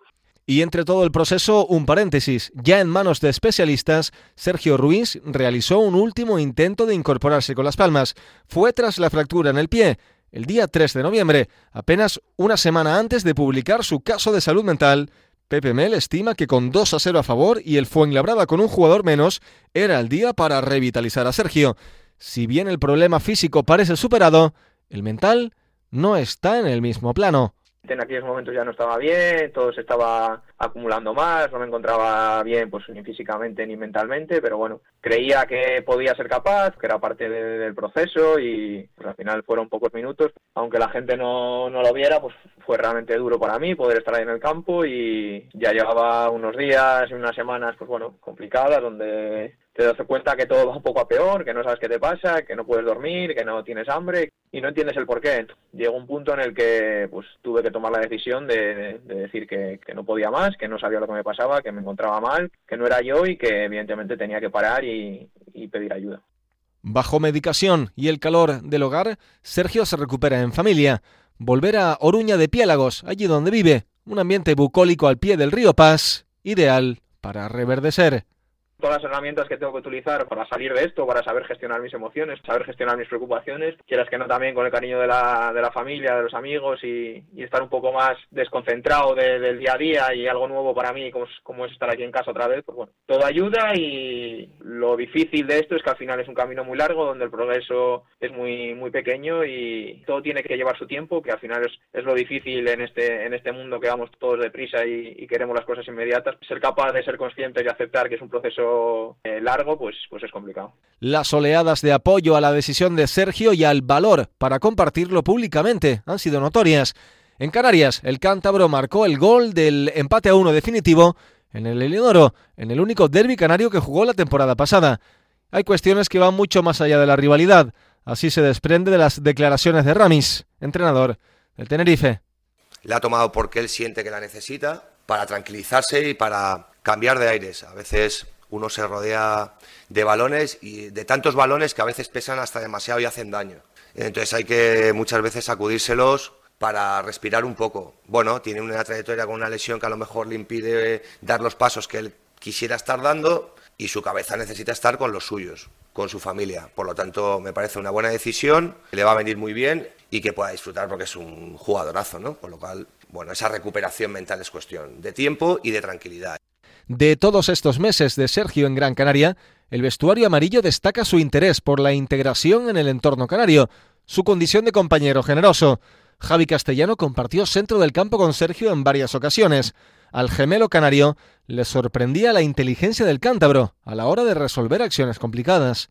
[SPEAKER 13] y entre todo el proceso, un paréntesis. Ya en manos de especialistas, Sergio Ruiz realizó un último intento de incorporarse con las palmas. Fue tras la fractura en el pie, el día 3 de noviembre, apenas una semana antes de publicar su caso de salud mental. Pepe Mel estima que con 2 a 0 a favor y el Fuenlabrada con un jugador menos, era el día para revitalizar a Sergio. Si bien el problema físico parece superado, el mental no está en el mismo plano
[SPEAKER 14] en aquellos momentos ya no estaba bien, todo se estaba acumulando más, no me encontraba bien pues ni físicamente ni mentalmente, pero bueno, creía que podía ser capaz, que era parte del proceso y pues, al final fueron pocos minutos, aunque la gente no, no lo viera, pues fue realmente duro para mí poder estar ahí en el campo y ya llevaba unos días y unas semanas pues bueno, complicadas donde te das cuenta que todo va un poco a peor, que no sabes qué te pasa, que no puedes dormir, que no tienes hambre y no entiendes el por qué. Llegó un punto en el que pues tuve que tomar la decisión de, decir que, no podía más, que no sabía lo que me pasaba, que me encontraba mal, que no era yo y que evidentemente tenía que parar y, y pedir ayuda.
[SPEAKER 13] Bajo medicación y el calor del hogar, Sergio se recupera en familia. Volver a Oruña de Piélagos, allí donde vive, un ambiente bucólico al pie del río Paz, ideal para reverdecer
[SPEAKER 14] todas las herramientas que tengo que utilizar para salir de esto, para saber gestionar mis emociones, saber gestionar mis preocupaciones, quieras que no también con el cariño de la, de la familia, de los amigos y, estar un poco más desconcentrado del día a día y algo nuevo para mí como es estar aquí en casa otra vez, pues bueno, todo ayuda y lo difícil de esto es que al final es un camino muy largo donde el progreso es muy, muy pequeño y todo tiene que llevar su tiempo, que al final es, es lo difícil en este, en este mundo que vamos todos deprisa y, y queremos las cosas inmediatas, ser capaz de ser conscientes y aceptar que es un proceso eh, largo, pues, pues es complicado.
[SPEAKER 13] Las oleadas de apoyo a la decisión de Sergio y al valor para compartirlo públicamente han sido notorias. En Canarias, el cántabro marcó el gol del empate a uno definitivo en el Eleonoro, en el único derby canario que jugó la temporada pasada. Hay cuestiones que van mucho más allá de la rivalidad. Así se desprende de las declaraciones de Ramis, entrenador del Tenerife.
[SPEAKER 17] La ha tomado porque él siente que la necesita para tranquilizarse y para cambiar de aires. A veces uno se rodea de balones y de tantos balones que a veces pesan hasta demasiado y hacen daño. Entonces hay que muchas veces sacudírselos para respirar un poco. Bueno, tiene una trayectoria con una lesión que a lo mejor le impide dar los pasos que él quisiera estar dando y su cabeza necesita estar con los suyos, con su familia. Por lo tanto, me parece una buena decisión, le va a venir muy bien y que pueda disfrutar porque es un jugadorazo, ¿no? Con lo cual, bueno, esa recuperación mental es cuestión de tiempo y de tranquilidad.
[SPEAKER 13] De todos estos meses de Sergio en Gran Canaria, el vestuario amarillo destaca su interés por la integración en el entorno canario, su condición de compañero generoso. Javi Castellano compartió centro del campo con Sergio en varias ocasiones. Al gemelo canario le sorprendía la inteligencia del cántabro a la hora de resolver acciones complicadas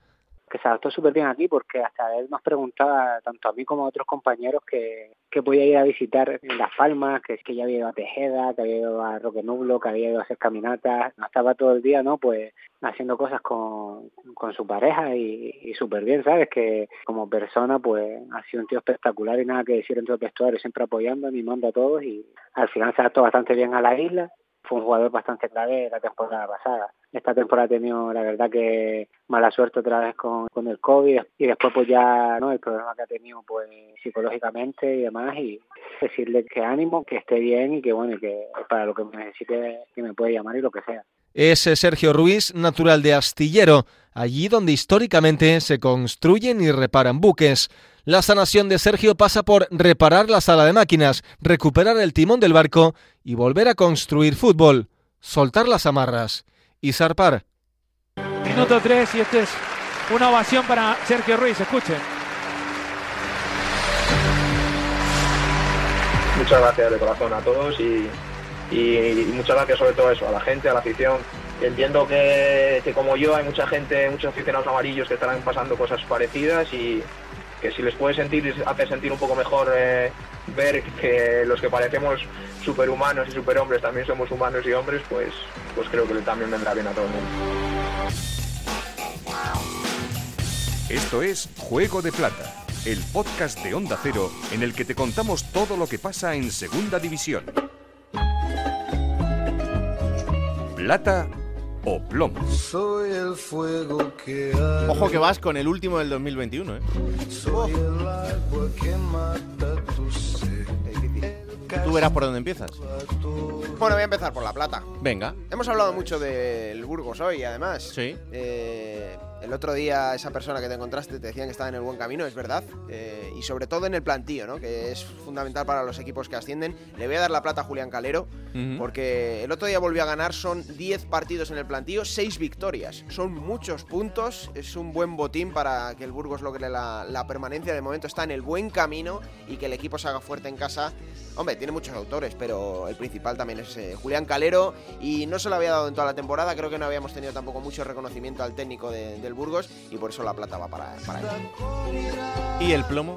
[SPEAKER 15] que se adaptó súper bien aquí porque hasta él nos preguntaba, tanto a mí como a otros compañeros, que, que podía ir a visitar en Las Palmas, que, que ya había ido a Tejeda, que había ido a Roque Nublo, que había ido a hacer caminatas, no estaba todo el día, ¿no? Pues haciendo cosas con, con su pareja y, y súper bien, ¿sabes? Que como persona, pues ha sido un tío espectacular y nada que decir dentro del vestuario, siempre apoyando, animando a todos y al final se adaptó bastante bien a la isla fue un jugador bastante clave la temporada pasada. Esta temporada ha tenido, la verdad, que mala suerte otra vez con, con el COVID y después pues ya no el problema que ha tenido pues psicológicamente y demás y decirle que ánimo, que esté bien y que bueno, y que para lo que me necesite que me puede llamar y lo que sea.
[SPEAKER 13] Es Sergio Ruiz, natural de Astillero, allí donde históricamente se construyen y reparan buques. La sanación de Sergio pasa por reparar la sala de máquinas, recuperar el timón del barco y volver a construir fútbol, soltar las amarras y zarpar.
[SPEAKER 18] Minuto 3 y esta es una ovación para Sergio Ruiz, escuchen.
[SPEAKER 14] Muchas gracias de corazón a todos y, y, y muchas gracias sobre todo eso, a la gente, a la afición. Entiendo que, que como yo hay mucha gente, muchos aficionados amarillos que estarán pasando cosas parecidas y, que si les puede sentir, hace sentir un poco mejor eh, ver que los que parecemos superhumanos y superhombres también somos humanos y hombres, pues, pues creo que también vendrá bien a todo el mundo.
[SPEAKER 2] Esto es Juego de Plata, el podcast de Onda Cero en el que te contamos todo lo que pasa en Segunda División. Plata o plomo.
[SPEAKER 1] Soy el fuego que Ojo que vas con el último del 2021, ¿eh? Soy el agua que mata tu sed. Tú verás por dónde empiezas.
[SPEAKER 8] Bueno, voy a empezar por La Plata.
[SPEAKER 1] Venga.
[SPEAKER 8] Hemos hablado mucho del Burgos hoy, además.
[SPEAKER 1] Sí.
[SPEAKER 8] Eh, el otro día esa persona que te encontraste te decían que estaba en el buen camino, es verdad. Eh, y sobre todo en el plantío, ¿no? Que es fundamental para los equipos que ascienden. Le voy a dar la plata a Julián Calero,
[SPEAKER 1] Ujú.
[SPEAKER 8] porque el otro día volvió a ganar. Son 10 partidos en el plantío, 6 victorias. Son muchos puntos. Es un buen botín para que el Burgos logre la, la permanencia. De momento está en el buen camino y que el equipo se haga fuerte en casa. Hombre, tiene muchos autores, pero el principal también es eh, Julián Calero. Y no se lo había dado en toda la temporada. Creo que no habíamos tenido tampoco mucho reconocimiento al técnico de- del Burgos. Y por eso la plata va para, para él.
[SPEAKER 1] ¿Y el plomo?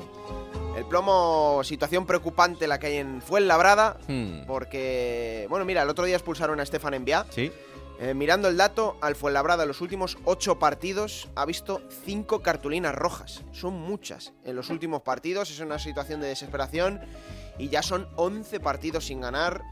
[SPEAKER 8] El plomo, situación preocupante la que hay en Fuenlabrada.
[SPEAKER 1] Hmm.
[SPEAKER 8] Porque, bueno, mira, el otro día expulsaron a Estefan Enviá.
[SPEAKER 1] Sí.
[SPEAKER 8] Eh, mirando el dato, al Fuenlabrada en los últimos ocho partidos ha visto cinco cartulinas rojas. Son muchas en los últimos partidos. Es una situación de desesperación. Y ya son 11 partidos sin ganar.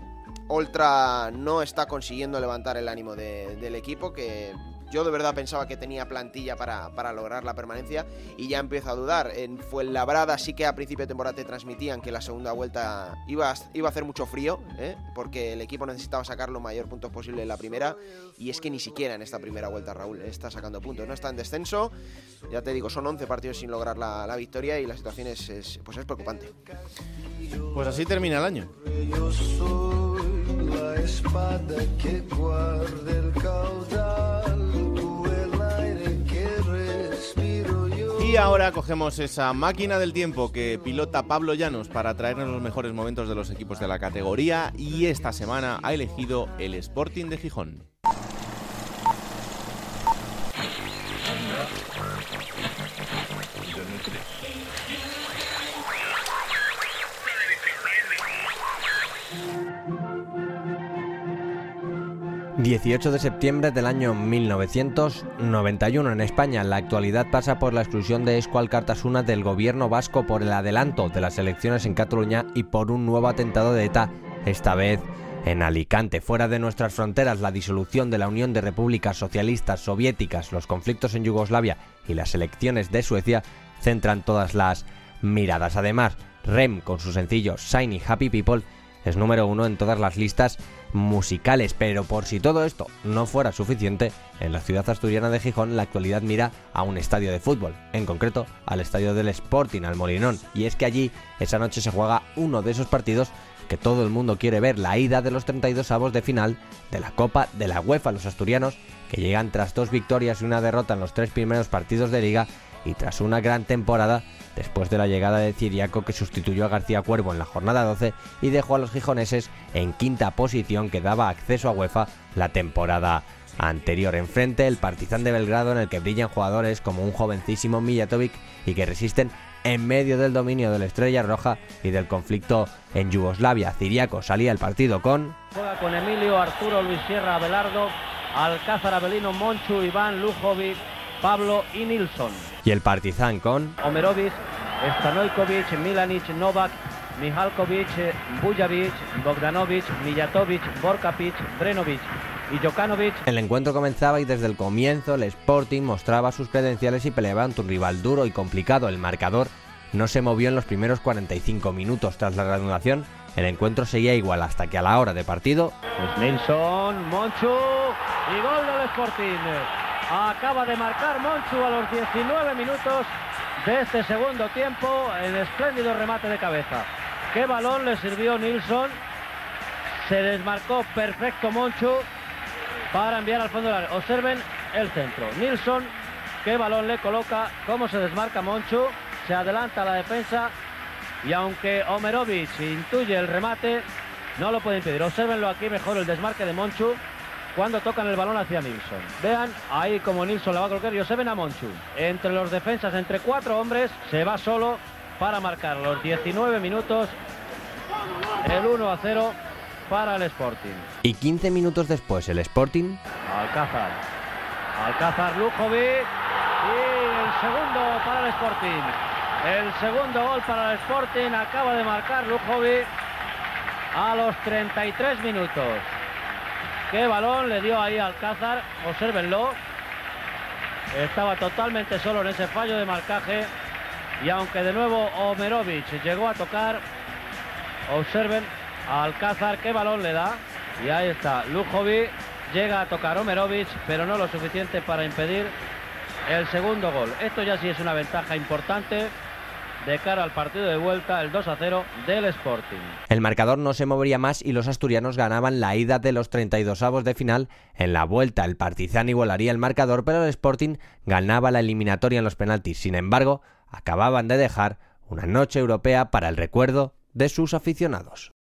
[SPEAKER 8] Oltra no está consiguiendo levantar el ánimo de- del equipo, que yo de verdad pensaba que tenía plantilla para, para lograr la permanencia y ya empiezo a dudar. En Fuenlabrada sí que a principio de temporada te transmitían que la segunda vuelta iba a, iba a hacer mucho frío, ¿eh? porque el equipo necesitaba sacar los mayor puntos posible en la primera y es que ni siquiera en esta primera vuelta Raúl está sacando puntos, no está en descenso, ya te digo, son 11 partidos sin lograr la, la victoria y la situación es, es- pues es preocupante.
[SPEAKER 1] Pues así termina el año.
[SPEAKER 19] Yo soy la espada que guarda el caudal,
[SPEAKER 1] Y ahora cogemos esa máquina del tiempo que pilota Pablo Llanos para traernos los mejores momentos de los equipos de la categoría y esta semana ha elegido el Sporting de Gijón.
[SPEAKER 20] 18 de septiembre del año 1991 en España. La actualidad pasa por la exclusión de Escual Cartasuna del gobierno vasco por el adelanto de las elecciones en Cataluña y por un nuevo atentado de ETA, esta vez en Alicante. Fuera de nuestras fronteras, la disolución de la Unión de Repúblicas Socialistas Soviéticas, los conflictos en Yugoslavia y las elecciones de Suecia centran todas las miradas. Además, Rem, con su sencillo Shiny Happy People, es número uno en todas las listas musicales. Pero por si todo esto no fuera suficiente, en la ciudad asturiana de Gijón la actualidad mira a un estadio de fútbol, en concreto al estadio del Sporting, al Molinón. Y es que allí esa noche se juega uno de esos partidos que todo el mundo quiere ver, la ida de los 32 avos de final de la Copa de la UEFA. Los asturianos que llegan tras dos victorias y una derrota en los tres primeros partidos de liga y tras una gran temporada después de la llegada de Ciriaco que sustituyó a García Cuervo en la jornada 12 y dejó a los gijoneses en quinta posición que daba acceso a UEFA la temporada anterior. Enfrente, el Partizan de Belgrado, en el que brillan jugadores como un jovencísimo Mijatovic y que resisten en medio del dominio de la Estrella Roja y del conflicto en Yugoslavia. Ciriaco salía el partido con
[SPEAKER 21] Juega con Emilio, Arturo, Luis Sierra, Abelardo, Alcázar, Abelino, Monchu, Iván, Lujovic, Pablo y Nilsson.
[SPEAKER 20] y el Partizan con
[SPEAKER 21] Omerovic, Stanojkovic, Milanic, Novak, Mihalkovic, Bujavic, Bogdanovic, Mijatovic, Borkapic, Brenovic y Jokanovic.
[SPEAKER 20] El encuentro comenzaba y desde el comienzo el Sporting mostraba sus credenciales y peleaba ante un rival duro y complicado. El marcador no se movió en los primeros 45 minutos. Tras la reanudación, el encuentro seguía igual hasta que a la hora de partido
[SPEAKER 21] Es Nilsson, Monchu y gol del Sporting. Acaba de marcar Monchu a los 19 minutos de este segundo tiempo en espléndido remate de cabeza. ¿Qué balón le sirvió Nilsson? Se desmarcó perfecto Monchu para enviar al fondo del área. Observen el centro. Nilsson, qué balón le coloca, cómo se desmarca Monchu, se adelanta la defensa y aunque Omerovic intuye el remate, no lo puede impedir. Observenlo aquí mejor el desmarque de Monchu cuando tocan el balón hacia Nilsson. Vean ahí como Nilsson la va a colocar y observen a Monchu. Entre los defensas, entre cuatro hombres, se va solo para marcar los 19 minutos el 1 a 0 para el Sporting.
[SPEAKER 20] y 15 minutos después el Sporting
[SPEAKER 21] Alcázar. Alcázar Lujovic. Y el segundo para el Sporting. El segundo gol para el Sporting acaba de marcar Lujovic a los 33 minutos. Qué balón le dio ahí Alcázar. Obsérvenlo. Estaba totalmente solo en ese fallo de marcaje. Y aunque de nuevo Omerovic llegó a tocar, observen a Alcázar qué balón le da. Y ahí está, Lujovic llega a tocar Omerovic, pero no lo suficiente para impedir el segundo gol. Esto ya sí es una ventaja importante de cara al partido de vuelta, el 2 a 0 del Sporting.
[SPEAKER 20] El marcador no se movería más y los asturianos ganaban la ida de los 32 avos de final. En la vuelta el Partizan igualaría el marcador, pero el Sporting ganaba la eliminatoria en los penaltis. Sin embargo, acababan de dejar una noche europea para el recuerdo de sus aficionados.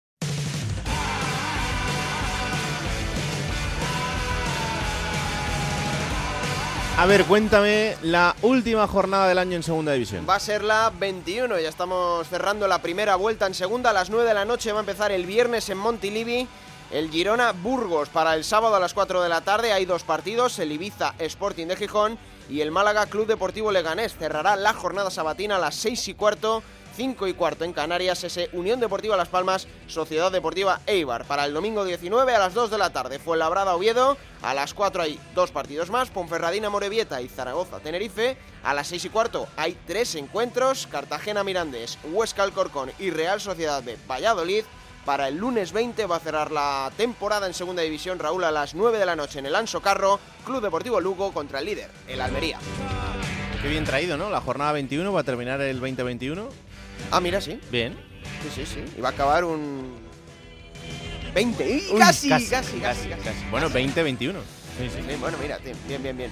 [SPEAKER 1] A ver, cuéntame la última jornada del año en Segunda División.
[SPEAKER 8] Va a ser la 21, ya estamos cerrando la primera vuelta en segunda. A las 9 de la noche va a empezar el viernes en Montilivi. El Girona Burgos para el sábado a las 4 de la tarde. Hay dos partidos, el Ibiza Sporting de Gijón y el Málaga Club Deportivo Leganés. Cerrará la jornada sabatina a las 6 y cuarto. 5 y cuarto en Canarias, ese Unión Deportiva Las Palmas, Sociedad Deportiva Eibar. Para el domingo 19 a las 2 de la tarde, fue Labrada Oviedo. A las 4 hay dos partidos más, Ponferradina Morevieta y Zaragoza Tenerife. A las 6 y cuarto hay tres encuentros, Cartagena Mirandés, Huesca Alcorcón y Real Sociedad de Valladolid. Para el lunes 20 va a cerrar la temporada en Segunda División Raúl a las 9 de la noche en el Anso Carro, Club Deportivo Lugo contra el líder, el Almería.
[SPEAKER 1] Qué bien traído, ¿no? La jornada 21 va a terminar el 2021.
[SPEAKER 8] Ah, mira, sí.
[SPEAKER 1] Bien.
[SPEAKER 8] Sí, sí, sí. Y va a acabar un 20. ¡Y
[SPEAKER 1] Uy,
[SPEAKER 8] casi,
[SPEAKER 1] casi,
[SPEAKER 8] casi,
[SPEAKER 1] casi,
[SPEAKER 8] casi,
[SPEAKER 1] casi. Bueno, 2021. Sí, sí.
[SPEAKER 8] Sí, bueno, mira, tío, bien, bien, bien.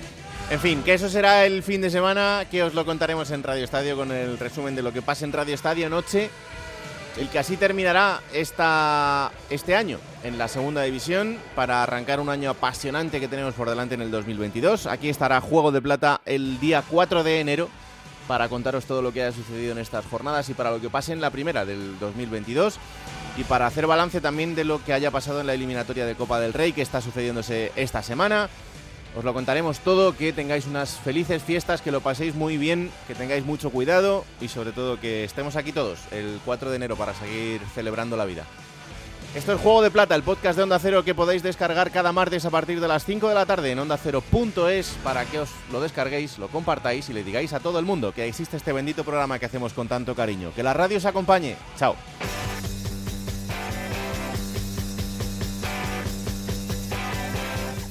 [SPEAKER 1] En fin, que eso será el fin de semana, que os lo contaremos en Radio Estadio con el resumen de lo que pasa en Radio Estadio noche, el que así terminará esta, este año en la segunda división para arrancar un año apasionante que tenemos por delante en el 2022. Aquí estará Juego de Plata el día 4 de enero para contaros todo lo que haya sucedido en estas jornadas y para lo que pase en la primera del 2022 y para hacer balance también de lo que haya pasado en la eliminatoria de Copa del Rey que está sucediéndose esta semana. Os lo contaremos todo, que tengáis unas felices fiestas, que lo paséis muy bien, que tengáis mucho cuidado y sobre todo que estemos aquí todos el 4 de enero para seguir celebrando la vida. Esto es Juego de Plata, el podcast de Onda Cero que podéis descargar cada martes a partir de las 5 de la tarde en ondacero.es para que os lo descarguéis, lo compartáis y le digáis a todo el mundo que existe este bendito programa que hacemos con tanto cariño. Que la radio os acompañe. Chao.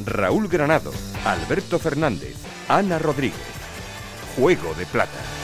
[SPEAKER 2] Raúl Granado, Alberto Fernández, Ana Rodríguez. Juego de Plata.